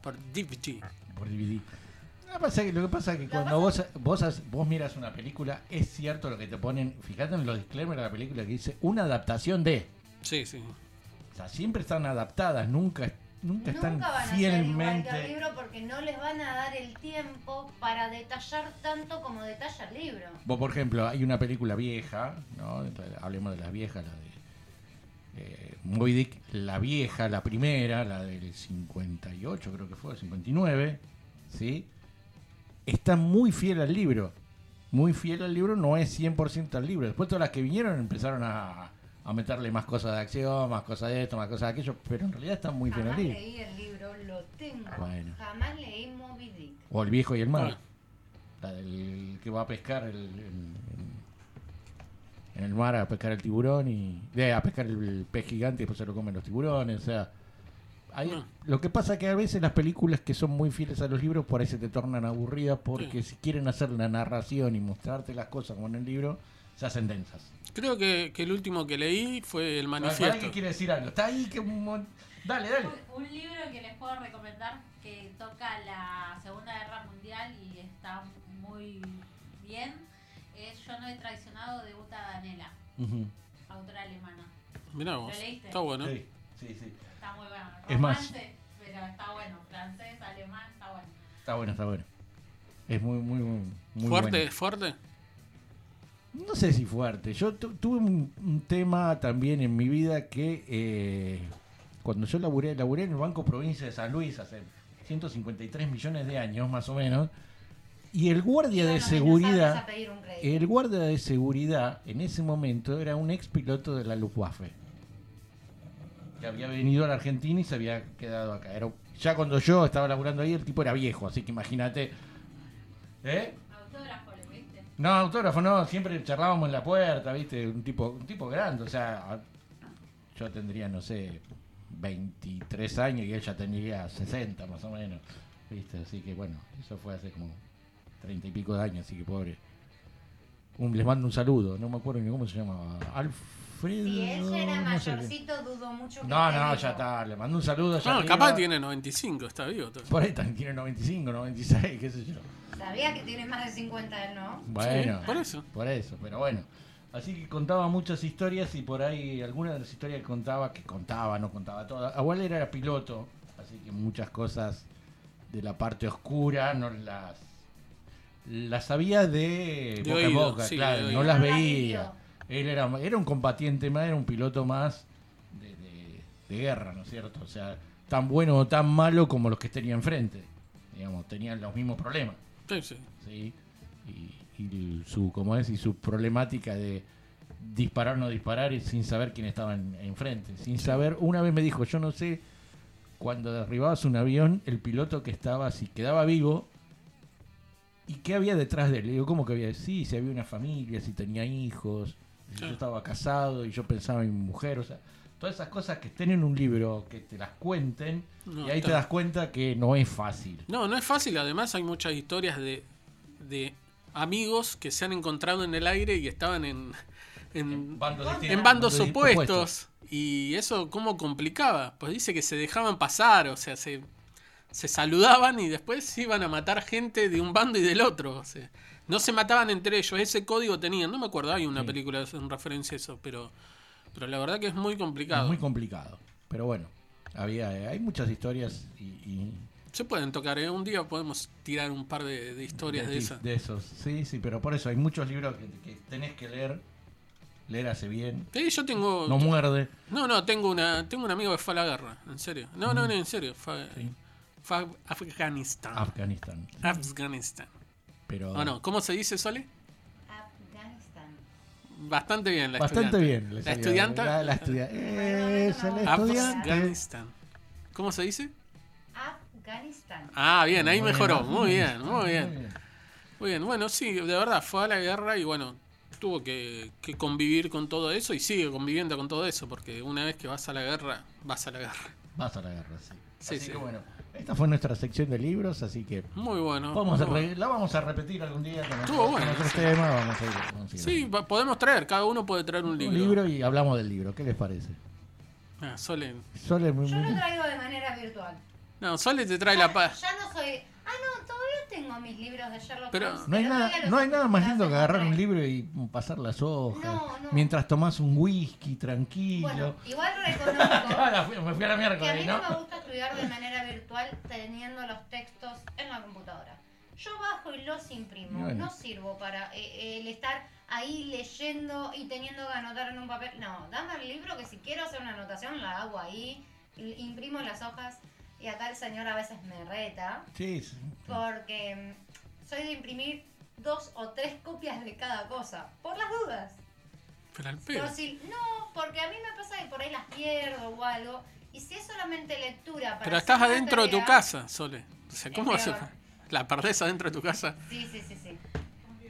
por DVD. Por DVD. Lo que pasa es que, cuando vos, vos, has- vos miras una película, es cierto lo que te ponen, fíjate en los disclaimers de la película que dice una adaptación de. Sí, sí. O sea, siempre están adaptadas, nunca, nunca están van a ser igual que el fielmente. libro porque no les van a dar el tiempo para detallar tanto como detalla el libro. Vos, por ejemplo, hay una película vieja, ¿no? Hablemos de las viejas, la de eh, Moby Dick, la vieja, la primera, la del 58, creo que fue, 59, ¿sí? Está muy fiel al libro. Muy fiel al libro, no es 100% al libro. Después todas las que vinieron empezaron a, a meterle más cosas de acción, más cosas de esto, más cosas de aquello, pero en realidad está muy fiel al Jamás libro. leí el libro, lo tengo. Bueno. Jamás leí Moby Dick. O El viejo y el mar. Bueno. La del que va a pescar el, el- en el mar a pescar el tiburón y de, a pescar el pez gigante y después se lo comen los tiburones. O sea, lo que pasa que a veces las películas que son muy fieles a los libros por ahí se te tornan aburridas porque si quieren hacer la narración y mostrarte las cosas como en el libro, se hacen densas. Creo que, que el último que leí fue el Para manifiesto. que quiere decir algo. Está ahí que Dale, dale. Un, un libro que les puedo recomendar que toca la Segunda Guerra Mundial y está muy bien es Yo no he traicionado de Uta Danela, Ujú. autora alemana. Mirá vos. ¿Lo leíste? Está bueno. Sí, sí, sí. Es más- pero está bueno. Francés, alemán, está bueno. Está bueno, está bueno. Es muy, muy, muy, muy fuerte, bueno. fuerte. No sé si fuerte. Yo tu- tuve un, un tema también en mi vida que eh, cuando yo laburé, laburé en el Banco Provincia de San Luis hace 153 millones de años más o menos. Y el guardia de Bueno, seguridad, el guardia de seguridad en ese momento era un ex piloto de la Luftwaffe. Que había venido a la Argentina y se había quedado acá. Era, ya cuando yo estaba laburando ahí, el tipo era viejo, así que imagínate. ¿Eh? Autógrafo, ¿lo viste? No, autógrafo no, siempre charlábamos en la puerta, ¿viste? Un tipo, un tipo grande, o sea, yo tendría, no sé, 23 años y ella tendría 60 más o menos, ¿viste? Así que bueno, eso fue hace como 30 y pico de años, así que pobre. Un- les mando un saludo, no me acuerdo ni cómo se llama, Alfredo. Si él ya era no sé mayorcito, dudo mucho que No, no, ya está, le mando un saludo. No, arriba. capaz tiene 95, está vivo. todavía. Por ahí también tiene 95, 96, qué sé yo. Sabía que tiene más de 50 él, ¿no? Bueno, Sí, por eso. Por eso, pero bueno. Así que contaba muchas historias y por ahí algunas de las historias que contaba, que contaba, no contaba todas. Abuela era piloto, así que muchas cosas de la parte oscura no las las sabía de, De boca a boca, sí, claro, No las veía. Él era, era un combatiente más, era un piloto más de, de- de guerra, ¿no es cierto? O sea, tan bueno o tan malo como los que tenía enfrente. Digamos, tenían los mismos problemas. Sí, sí. ¿sí? Y, y su, como es, y su problemática de disparar o no disparar y sin saber quién estaba en- enfrente. Sin saber, una vez me dijo, yo no sé, cuando derribabas un avión, el piloto que estaba, si quedaba vivo, ¿y qué había detrás de él? Le digo, ¿cómo que había? Sí, si había una familia, si tenía hijos, yo estaba casado y yo pensaba en mi mujer, o sea, todas esas cosas que estén en un libro, que te las cuenten, No, y ahí te das cuenta que no es fácil. No, no es fácil. Además, hay muchas historias de, de amigos que se han encontrado en el aire y estaban en, en, bandos, en bandos bandos opuestos. Y eso, ¿cómo complicaba? Pues dice que se dejaban pasar, o sea, se, se saludaban y después iban a matar gente de un bando y del otro. o sea, no se mataban entre ellos, ese código tenían. No me acuerdo, hay una Sí. película en referencia a eso, pero, pero la verdad que es muy complicado. Es muy complicado. Pero bueno, había, hay muchas historias y, y Se pueden tocar, ¿eh? Un día podemos tirar un par de, de historias de, ti- esas. de esos. Sí, sí, pero por eso hay muchos libros que, que tenés que leer. Leer hace bien. Sí, yo tengo. No muerde. No, no, tengo una, tengo un amigo que fue a la guerra, en serio. No, no, no, en serio. Fue, Sí. fue a Afganistán. Afganistán. Afganistán. Pero ¿O no? ¿Cómo se dice, Sole? Afganistán. Bastante bien la bastante estudiante. bien. La salió. estudianta. La, la estudia- Ah, estudiante. Afganistán. ¿Cómo se dice? Afganistán. Ah, bien, ahí Muy mejoró. bien. Muy bien, muy bien. Muy bien, bueno, sí, de verdad, fue a la guerra y bueno, tuvo que, que convivir con todo eso y sigue conviviendo con todo eso, porque una vez que vas a la guerra, vas a la guerra. Vas a la guerra, sí. Sí, así sí. que bueno, esta fue nuestra sección de libros, así que Muy bueno. vamos a muy re- bueno. la vamos a repetir algún día con, Estuvo otro- bueno, sí. temas. Vamos a ir, vamos a ir. Sí, podemos traer, cada uno puede traer un un libro. libro y hablamos del libro. ¿Qué les parece? Ah, Sole. Sole, muy- Yo muy- lo traigo de manera virtual. No, Sole te trae Ya, la paz. ya no soy. Ah, no, todavía tengo mis libros de Sherlock Pero- Holmes. No hay, nada, no hay nada más lindo que agarrar un libro y pasar las hojas. No, no. Mientras tomás un whisky tranquilo. Bueno, igual Ah, reconozco la fui- me fui a la que a mí miércoles, no ¿no? me gusta estudiar de manera virtual teniendo los textos en la computadora. Yo bajo y los imprimo. Bueno. No sirvo para eh, el estar ahí leyendo y teniendo que anotar en un papel. No, dame el libro que si quiero hacer una anotación la hago ahí, imprimo las hojas y acá el señor a veces me reta Sí, sí. porque mm, soy de imprimir dos o tres copias de cada cosa, por las dudas. Pero al pedo. Pero si- no, porque a mí me pasa que por ahí las pierdo o algo. Y si es solamente lectura para Pero estás adentro de tu casa, Sole. O sea, Es ¿cómo se peor. ¿La perdés adentro de tu casa? Sí, sí, sí, sí.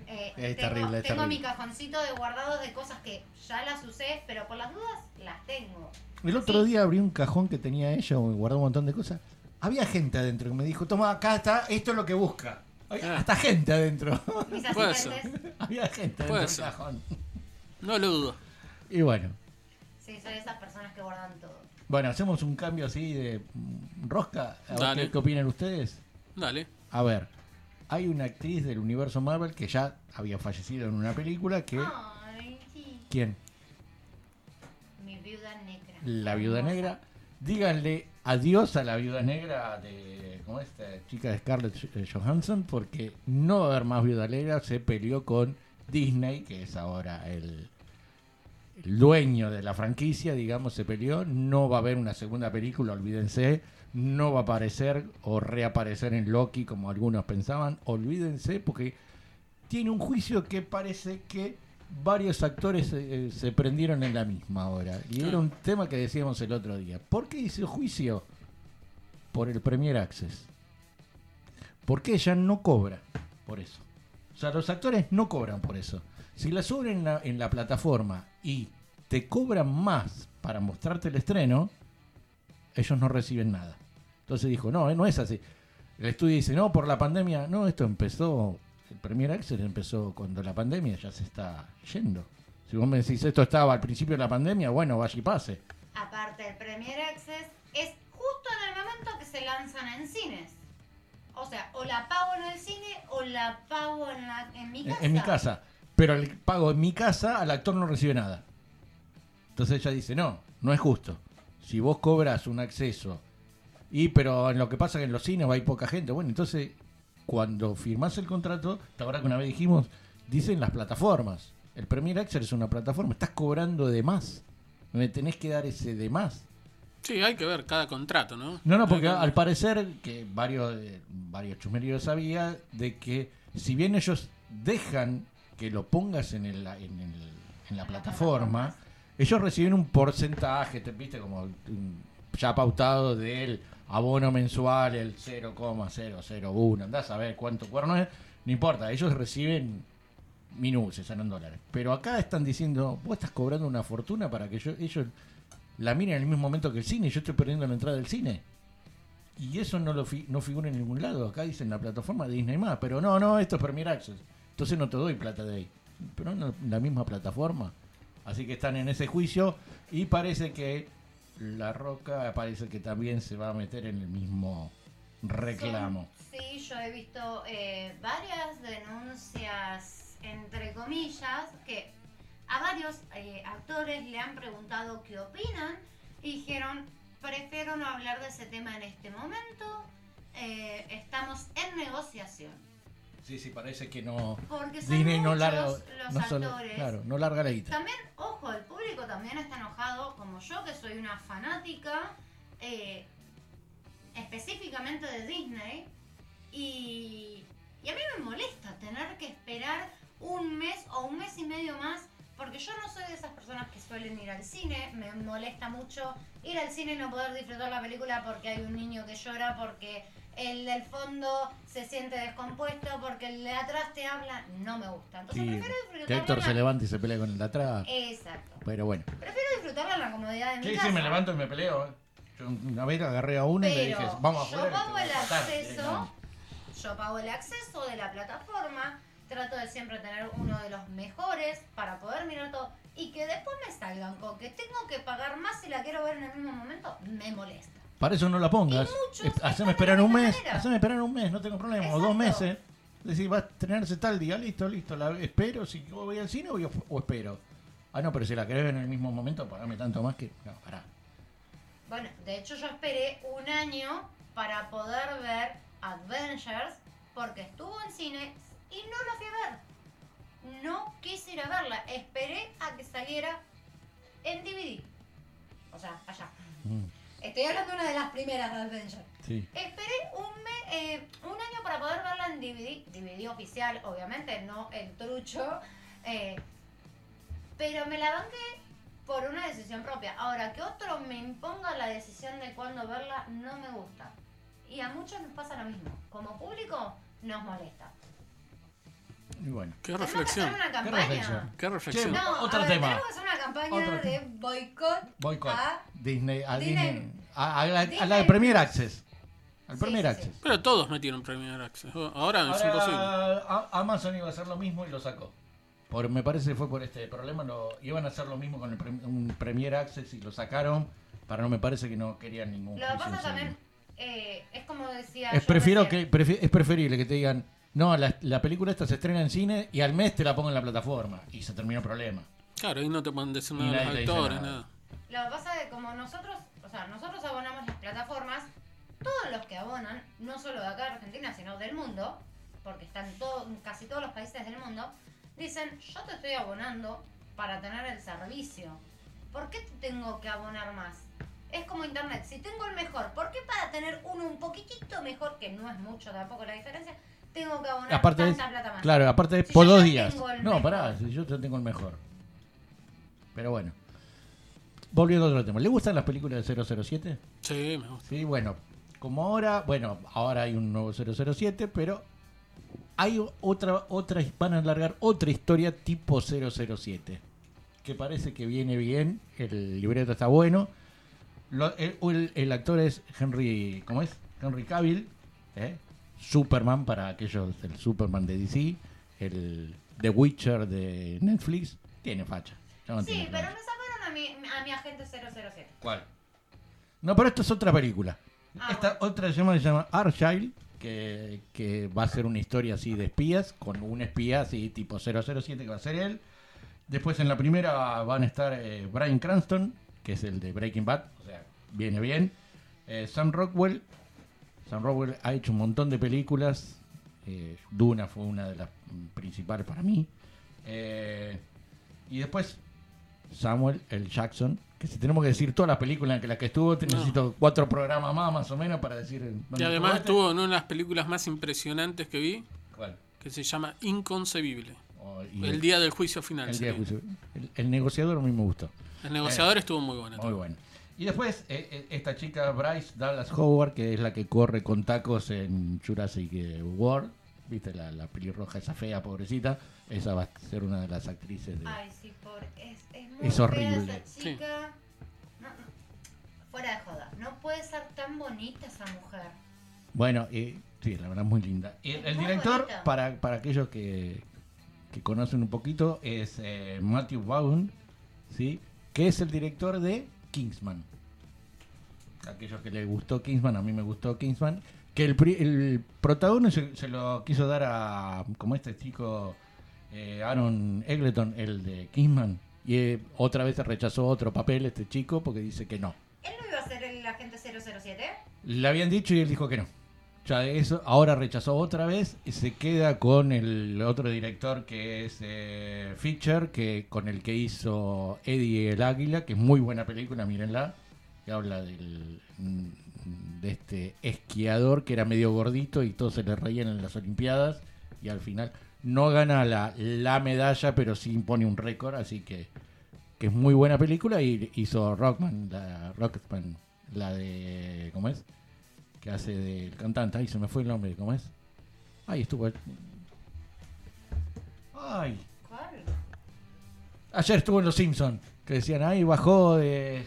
Eh, Es tengo terrible, es tengo terrible. mi cajoncito de guardados de cosas que ya las usé, pero por las dudas las tengo. El otro Sí. día abrí un cajón que tenía ella y guardó un montón de cosas. Había gente adentro que me dijo, toma, acá está, esto es lo que busca. Había Ah. hasta gente adentro. Mis Había gente adentro del cajón. No lo dudo. Y bueno, sí, soy de esas personas que guardan todo. Bueno, hacemos un cambio así de mm, rosca. A ver Dale. qué, qué opinan ustedes. Dale. A ver, hay una actriz del universo Marvel que ya había fallecido en una película que... Ay, sí. ¿Quién? Mi viuda negra. La viuda negra. Díganle adiós a la viuda negra de como esta chica de Scarlett Johansson porque no va a haber más viuda negra. Se peleó con Disney, que es ahora el, el dueño de la franquicia, digamos, se peleó. No va a haber una segunda película, olvídense. No va a aparecer o reaparecer en Loki como algunos pensaban. Olvídense porque tiene un juicio que parece que varios actores eh, se prendieron en la misma hora. Y era un tema que decíamos el otro día. ¿Por qué hizo juicio? Por el Premier Access. Porque ella no cobra por eso. O sea, los actores no cobran por eso. Si la suben en la, en la plataforma y te cobran más para mostrarte el estreno, ellos no reciben nada. Entonces dijo, no, eh, no es así. El estudio dice, no, por la pandemia. No, esto empezó, el Premier Access empezó cuando la pandemia ya se está yendo. Si vos me decís, esto estaba al principio de la pandemia, bueno, vaya y pase. Aparte, el Premier Access es justo en el momento que se lanzan en cines. O sea, o la pago en el cine o la pago en, la, en mi En, casa. en mi casa. Pero el pago en mi casa, al actor no recibe nada. Entonces ella dice, no, no es justo. Si vos cobras un acceso, y pero en lo que pasa que en los cines ir poca gente, bueno, entonces cuando firmás el contrato, ¿te acuerdas que una vez dijimos? Dicen las plataformas. El Premier Access es una plataforma, estás cobrando de más. Me tenés que dar ese de más. Sí, hay que ver cada contrato, ¿no? No, no, porque Hay que- al parecer que varios, eh, varios chumeríos sabía de que si bien ellos dejan que lo pongas en, el, en, el- en la plataforma, ellos reciben un porcentaje, te viste como ya pautado del abono mensual, el 0,001, andás a ver cuánto cuerno es, no importa, ellos reciben minutos, en dólares. Pero acá están diciendo, vos estás cobrando una fortuna para que yo, ellos la miren en el mismo momento que el cine, yo estoy perdiendo la entrada del cine. Y eso no lo fi- no figura en ningún lado. Acá dicen la plataforma de Disney más, pero no, no, esto es Premier Access. Entonces no te doy plata de ahí. Pero en la misma plataforma. Así que están en ese juicio y parece que La Roca parece que también se va a meter en el mismo reclamo. Sí, yo he visto eh, varias denuncias, entre comillas, que a varios eh, actores le han preguntado qué opinan y dijeron, prefiero no hablar de ese tema en este momento, eh, estamos en negociación. Sí, sí, parece que no. Porque son Disney no larga, los no solo- actores. claro, no larga la guita. También, ojo, el público también está enojado, como yo, que soy una fanática eh, específicamente de Disney. Y, y a mí me molesta tener que esperar un mes o un mes y medio más, porque yo no soy de esas personas que suelen ir al cine. Me molesta mucho ir al cine y no poder disfrutar la película porque hay un niño que llora, porque el del fondo se siente descompuesto, porque el de atrás te habla. No me gusta. Entonces Sí, prefiero que disfrutarla. Héctor se levanta y se pelea con el de atrás. Exacto. Pero bueno. Prefiero disfrutarla en la comodidad de mi Sí, casa. sí, me levanto y me peleo. ¿eh? Yo una vez agarré a uno y le dije, vamos a yo jugar. pago el acceso, yo pago el acceso de la plataforma, trato de siempre tener uno de los mejores para poder mirar todo y que después me salgan con que tengo que pagar más si la quiero ver en el mismo momento, me molesta. Para eso no la pongas. Es- Haceme esperar un mes. Haceme esperar un mes, no tengo problema. O dos meses. Decir, va a estrenarse tal día, listo, listo. La espero, si yo voy al cine o, espero. Ah, no, pero si la querés ver en el mismo momento, pagame tanto más que. No, pará. Bueno, de hecho yo esperé un año para poder ver Avengers porque estuvo en cine y no la fui a ver. No quise ir a verla, esperé a que saliera en DVD. O sea, allá. Mm, Estoy hablando de una de las primeras de Avengers. sí. Esperé un, me- eh, un año para poder verla en DVD, DVD oficial, obviamente, no el trucho. eh, pero me la banqué por una decisión propia. Ahora, que otro me imponga la decisión de cuándo verla, no me gusta. Y a muchos nos pasa lo mismo. Como público, nos molesta. Y bueno. Qué reflexión. hacer una ¿Qué campaña. reflexión? Qué reflexión. Che, No, Otro a ver, tema. Tenemos que hacer una campaña Otro de boicot Boicot. a... Disney, a Disney. Disney. A, a la, a la Disney de Premier Access. Al Sí, Premier sí, Access. Pero todos metieron Premier Access. Ahora, es imposible. Ahora, Amazon iba a hacer lo mismo y lo sacó. Por, me parece que fue por este problema. Lo, iban a hacer lo mismo con el pre- un Premier Access y lo sacaron. Para no me parece que no querían ningún. Lo que pasa también, eh, es como decía... Es, yo prefiero que, prefi- es preferible que te digan, no, la, la película esta se estrena en cine y al mes te la pongo en la plataforma. Y se terminó el problema. Claro, ahí no te pueden decir Y nada los actores, nada. nada. Lo que pasa es que como nosotros, o sea, nosotros abonamos las plataformas, todos los que abonan, no solo de acá de Argentina, sino del mundo, porque están todo, casi todos los países del mundo, dicen, yo te estoy abonando para tener el servicio. ¿Por qué te tengo que abonar más? Es como internet, si tengo el mejor, ¿por qué para tener uno un poquitito mejor, que no es mucho tampoco la diferencia, tengo que abonar Aparte de, tanta plata más? claro, aparte de Si por dos días. No, mejor. pará, si yo tengo el mejor. Pero bueno. Volviendo a otro tema. ¿Le gustan las películas de 007? Sí, me gusta. Sí, bueno. Como ahora, bueno, ahora hay un nuevo 007, pero hay otra, otra, van a alargar otra historia tipo 007. Que parece que viene bien, el libreto está bueno. Lo- el, el- el actor es Henry, ¿cómo es? Henry Cavill, ¿eh? Superman para aquellos, el Superman de DC, el The Witcher de Netflix, tiene facha. No Sí, tiene pero problema. me sacaron a mi, a mi agente 007. ¿Cuál? No, pero esto es otra película. Ah, Esta otra se llama, se llama Argyle, que, que va a ser una historia así de espías, con un espía así tipo 007 que va a ser él. Después en la primera van a estar eh, Brian Cranston, que es el de Breaking Bad, o sea, viene bien. Eh, Sam Rockwell. Sam Rockwell ha hecho un montón de películas. eh, Duna fue una de las principales para mí. Eh, y después Samuel L. Jackson, que si tenemos que decir todas las películas en que las que estuvo, No. necesito cuatro programas más, más o menos, para decir... Y además este. estuvo en una de las películas más impresionantes que vi, ¿Cuál? que se llama Inconcebible. Oh, El día del juicio final. el día de sería. juicio. El- el negociador a mí me gustó. El negociador estuvo muy bueno. Muy bueno. Y después, eh, eh, esta chica Bryce Dallas Howard, que es la que corre con tacos en Jurassic eh, World, viste la, la pelirroja esa fea, pobrecita, esa va a ser una de las actrices de... Ay, sí, por, es, es muy Es fea horrible. esa chica. No, no, fuera de joda. No puede ser tan bonita esa mujer. Bueno, eh, sí, la verdad muy linda. Y el, Es el muy director, para, para aquellos que, que conocen un poquito, es eh, Matthew Vaughn, ¿sí? que es el director de Kingsman. Aquellos que les gustó Kingsman, a mí me gustó Kingsman. Que el, el protagonista se, se lo quiso dar a, como este chico, eh, Aaron Eggleton, el de Kingsman. Y eh, otra vez rechazó otro papel este chico porque dice que no. ¿Él no iba a ser el agente 007? Le habían dicho y él dijo que no. Ya eso, ahora rechazó otra vez y se queda con el otro director que es eh, Fischer, que con el que hizo Eddie el Águila, que es muy buena película, mírenla, que habla del, mm, de este esquiador que era medio gordito y todos se le reían en las Olimpiadas y al final no gana la, la medalla, pero sí impone un récord, así que, que es muy buena película y hizo Rockman, la Rocketman, la de ¿cómo es? Que hace del cantante, ay se me fue el nombre, ¿cómo es? Ay, estuvo Ay, ¿Cuál? ayer estuvo en Los Simpsons, que decían, ay, bajó de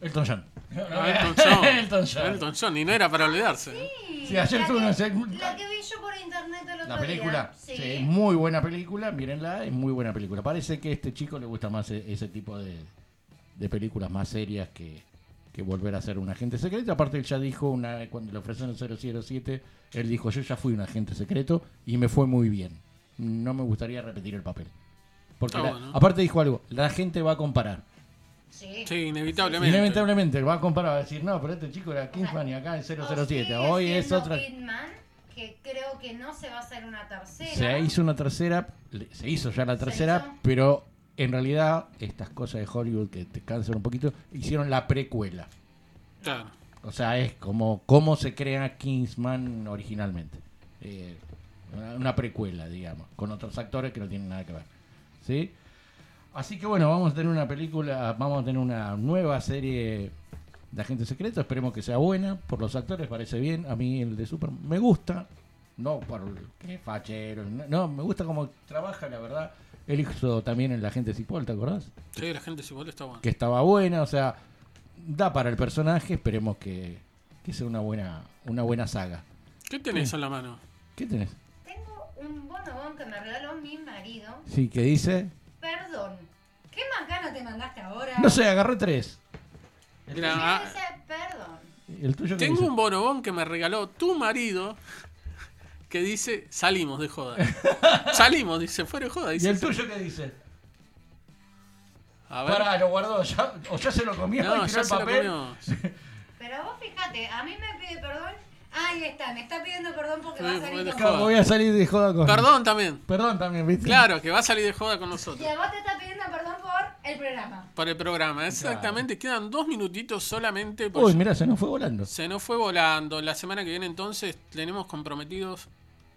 Elton John. Elton John. Elton John. Elton John, y no era para olvidarse. ¿eh? Sí, ayer la estuvo en la que vi yo por internet el otro La película, día. sí, muy buena película, mírenla, es muy buena película. Parece que a este chico le gusta más e- ese tipo de, de películas más serias que, que volver a ser un agente secreto. Aparte, él ya dijo, una, cuando le ofrecieron 007, él dijo, yo ya fui un agente secreto y me fue muy bien. No me gustaría repetir el papel. Porque la- bueno. aparte dijo algo, la gente va a comparar. Sí. Sí, inevitablemente. Inevitablemente va a comparar, va a decir, no, pero este chico era Kingsman y acá O 007. sigue Hoy es otra... Kidman, que creo que no se va a hacer una tercera. Se hizo una tercera, se hizo ya la tercera, hizo. pero en realidad estas cosas de Hollywood que te cansan un poquito, hicieron la precuela. Claro. O sea, es como cómo se crea Kingsman originalmente. Eh, una, precuela, digamos, con otros actores que no tienen nada que ver. ¿Sí? Así que bueno, vamos a tener una película, vamos a tener una nueva serie de agentes secretos, esperemos que sea buena, por los actores parece bien, a mí el de Super me gusta, no por que fachero, no, no, me gusta cómo trabaja, la verdad. Él hizo también el agente Cipoll, ¿te acordás? Sí, la gente igual está bueno. que estaba buena, o sea, da para el personaje, esperemos que, que sea una buena, una buena saga. ¿Qué tenés en la mano? ¿Qué tenés? Tengo un bonobón que me regaló mi marido. Sí, que dice. Perdón. ¿Qué macana te mandaste ahora? No sé, agarré tres. Mira, ¿Qué ah, dice perdón? El tuyo tengo dice. un bonobón que me regaló tu marido que dice salimos de joda. salimos, dice, fuera de joda. ¿Y el tuyo qué dice? A ver. Pará, lo guardó, ya, o ya se lo comió no, y tiró ya el se lo papel. comió. Pero vos fíjate, a mí me pide perdón. Ahí está, me está pidiendo perdón porque Sí, va a salir de joda. Voy a salir de joda con. Perdón también. Perdón también, ¿viste? Claro, que va a salir de joda con Y nosotros. a vos te está pidiendo perdón por el programa. Para el programa, exactamente. Quedan dos minutitos solamente. Uy, Pues mira, se nos fue volando. se nos fue volando. La semana que viene entonces tenemos comprometidos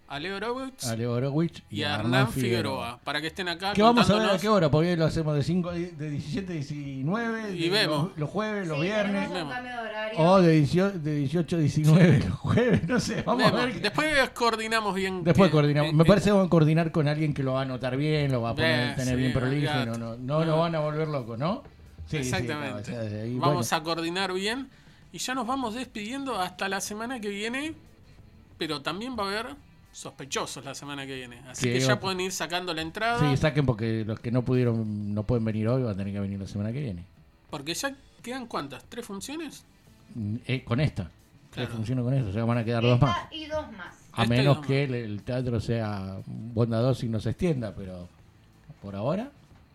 a Leo Horowitz a Leo Horowitz y a Hernán Figueroa. Para que estén acá Que vamos a ver a qué hora, porque hoy lo hacemos de, 5, de 17 a 19, Y de- vemos. Los, los jueves, los Sí, viernes, un cambio de horario. o de 18, de 18 a 19 los jueves, no sé, vamos Vemos. a ver. Después coordinamos bien. Después qué- coordinamos. eh, Me eh, parece que vamos a coordinar con alguien que lo va a anotar bien, lo va a poner, Eh, tener sí, bien prolijo, y no, no, van a volver locos, ¿no? Sí, sí, Exactamente. no, o sea, ahí, vamos bueno. a coordinar bien. Y ya nos vamos despidiendo hasta la semana que viene. Pero también va a haber sospechosos la semana que viene. Así Sí, que ya pueden ir sacando la entrada. Sí, saquen porque los que no pudieron, no pueden venir hoy van a tener que venir la semana que viene. Porque ya quedan cuántas? ¿Tres funciones? Mm, eh, con esta. Claro. Funciona con esto, o sea, van a quedar dos más. Esta y dos más. A Esta menos más. que el, el teatro sea bondadoso y no se extienda, pero por ahora,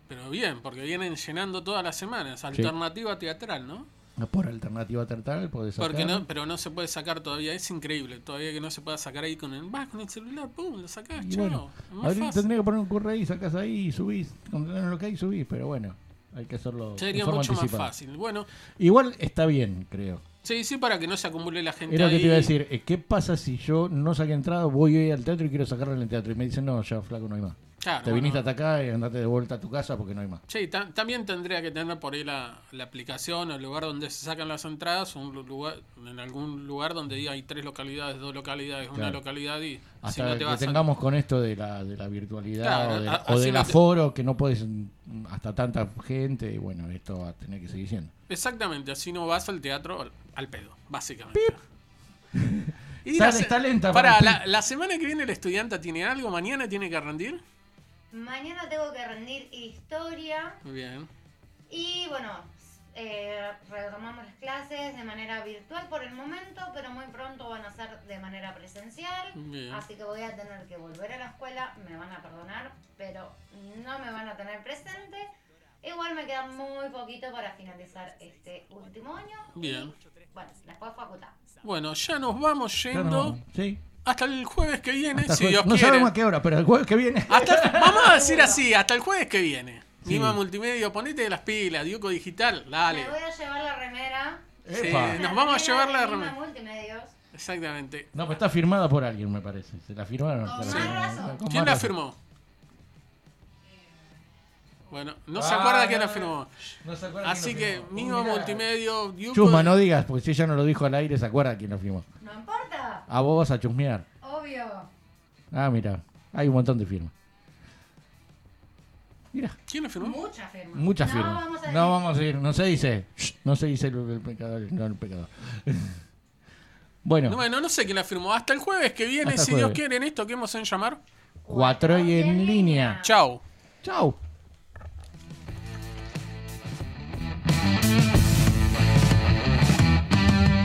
Pero bien, porque vienen llenando todas las semanas. Alternativa teatral, ¿no? Por alternativa teatral, podés sacar. Porque no, pero no se puede sacar todavía. Es increíble. Todavía que no se pueda sacar ahí con el. Vas con el celular, pum, lo sacás, chao. bueno, ahorita tendría que poner un curro ahí, sacas ahí y subís. Contenés lo que hay y subís, pero bueno, hay que hacerlo. Sería mucho más fácil. Bueno, Igual está bien, creo. sí, sí, para que no se acumule la gente Era lo que te iba a decir. eh, ¿Qué pasa si yo no saqué entrada, voy hoy al teatro y quiero sacarla en el teatro? Y me dicen, no, ya, flaco, no hay más. Claro, Te bueno. viniste hasta acá y andate de vuelta a tu casa porque no hay más. Sí, ta- también tendría que tener por ahí la, la aplicación o el lugar donde se sacan las entradas, un lu- lugar, en algún lugar donde diga hay tres localidades, dos localidades, una localidad y si Hasta no te que vas a... tengamos con esto de la, de la virtualidad Claro, o, de- a- o del no te- aforo, que no puedes mm, hasta tanta gente, y bueno, esto va a tener que seguir siendo. Exactamente, así no vas al teatro al, al pedo, básicamente. Y Está- la se- está lenta para la, la semana que viene el estudiante tiene algo, mañana tiene que rendir. Mañana tengo que rendir historia Muy bien. y bueno, eh, retomamos las clases de manera virtual por el momento, pero muy pronto van a ser de manera presencial. Bien. Así que voy a tener que volver a la escuela, me van a perdonar, pero no me van a tener presente. Igual me queda muy poquito para finalizar este último año. y, Bien. bueno, después facultad. Bueno, ya nos vamos Claro, yendo sí. Hasta el jueves que viene, Hasta si jueves- Dios no quiere. sabemos a qué hora, pero el jueves que viene. Hasta- vamos a decir así, hasta el jueves que viene. Sí. Nima Multimedia, ponete de las pilas, Diuco Digital, dale. Me voy a llevar la remera. Sí, Epa. nos vamos a llevar la remera. Multimedios. Exactamente. No, pero está firmada por alguien, me parece. ¿Se la firmaron? Con Se más firmaron. razón. Con ¿Quién la firmó? Bueno, no se Ah, acuerda quién la firmó. No se acuerda Así quién que firmó. Mirá. Multimedia, Diuco. Chusma, no digas, porque si ella no lo dijo al aire, se acuerda quién lo firmó. A vos a chusmear. Obvio. Ah, mira, hay un montón de firmas. Mira. ¿Quién la firmó? Muchas firmas. Muchas no, firmas. Vamos a no vamos a ir, no se dice. No se dice el, pecador, no el pecador. bueno. No, bueno, no sé quién la firmó. Hasta el jueves que viene, si. Dios quiere, en esto que hemos en llamar. Cuatro y en, línea. línea. Chau. Chau.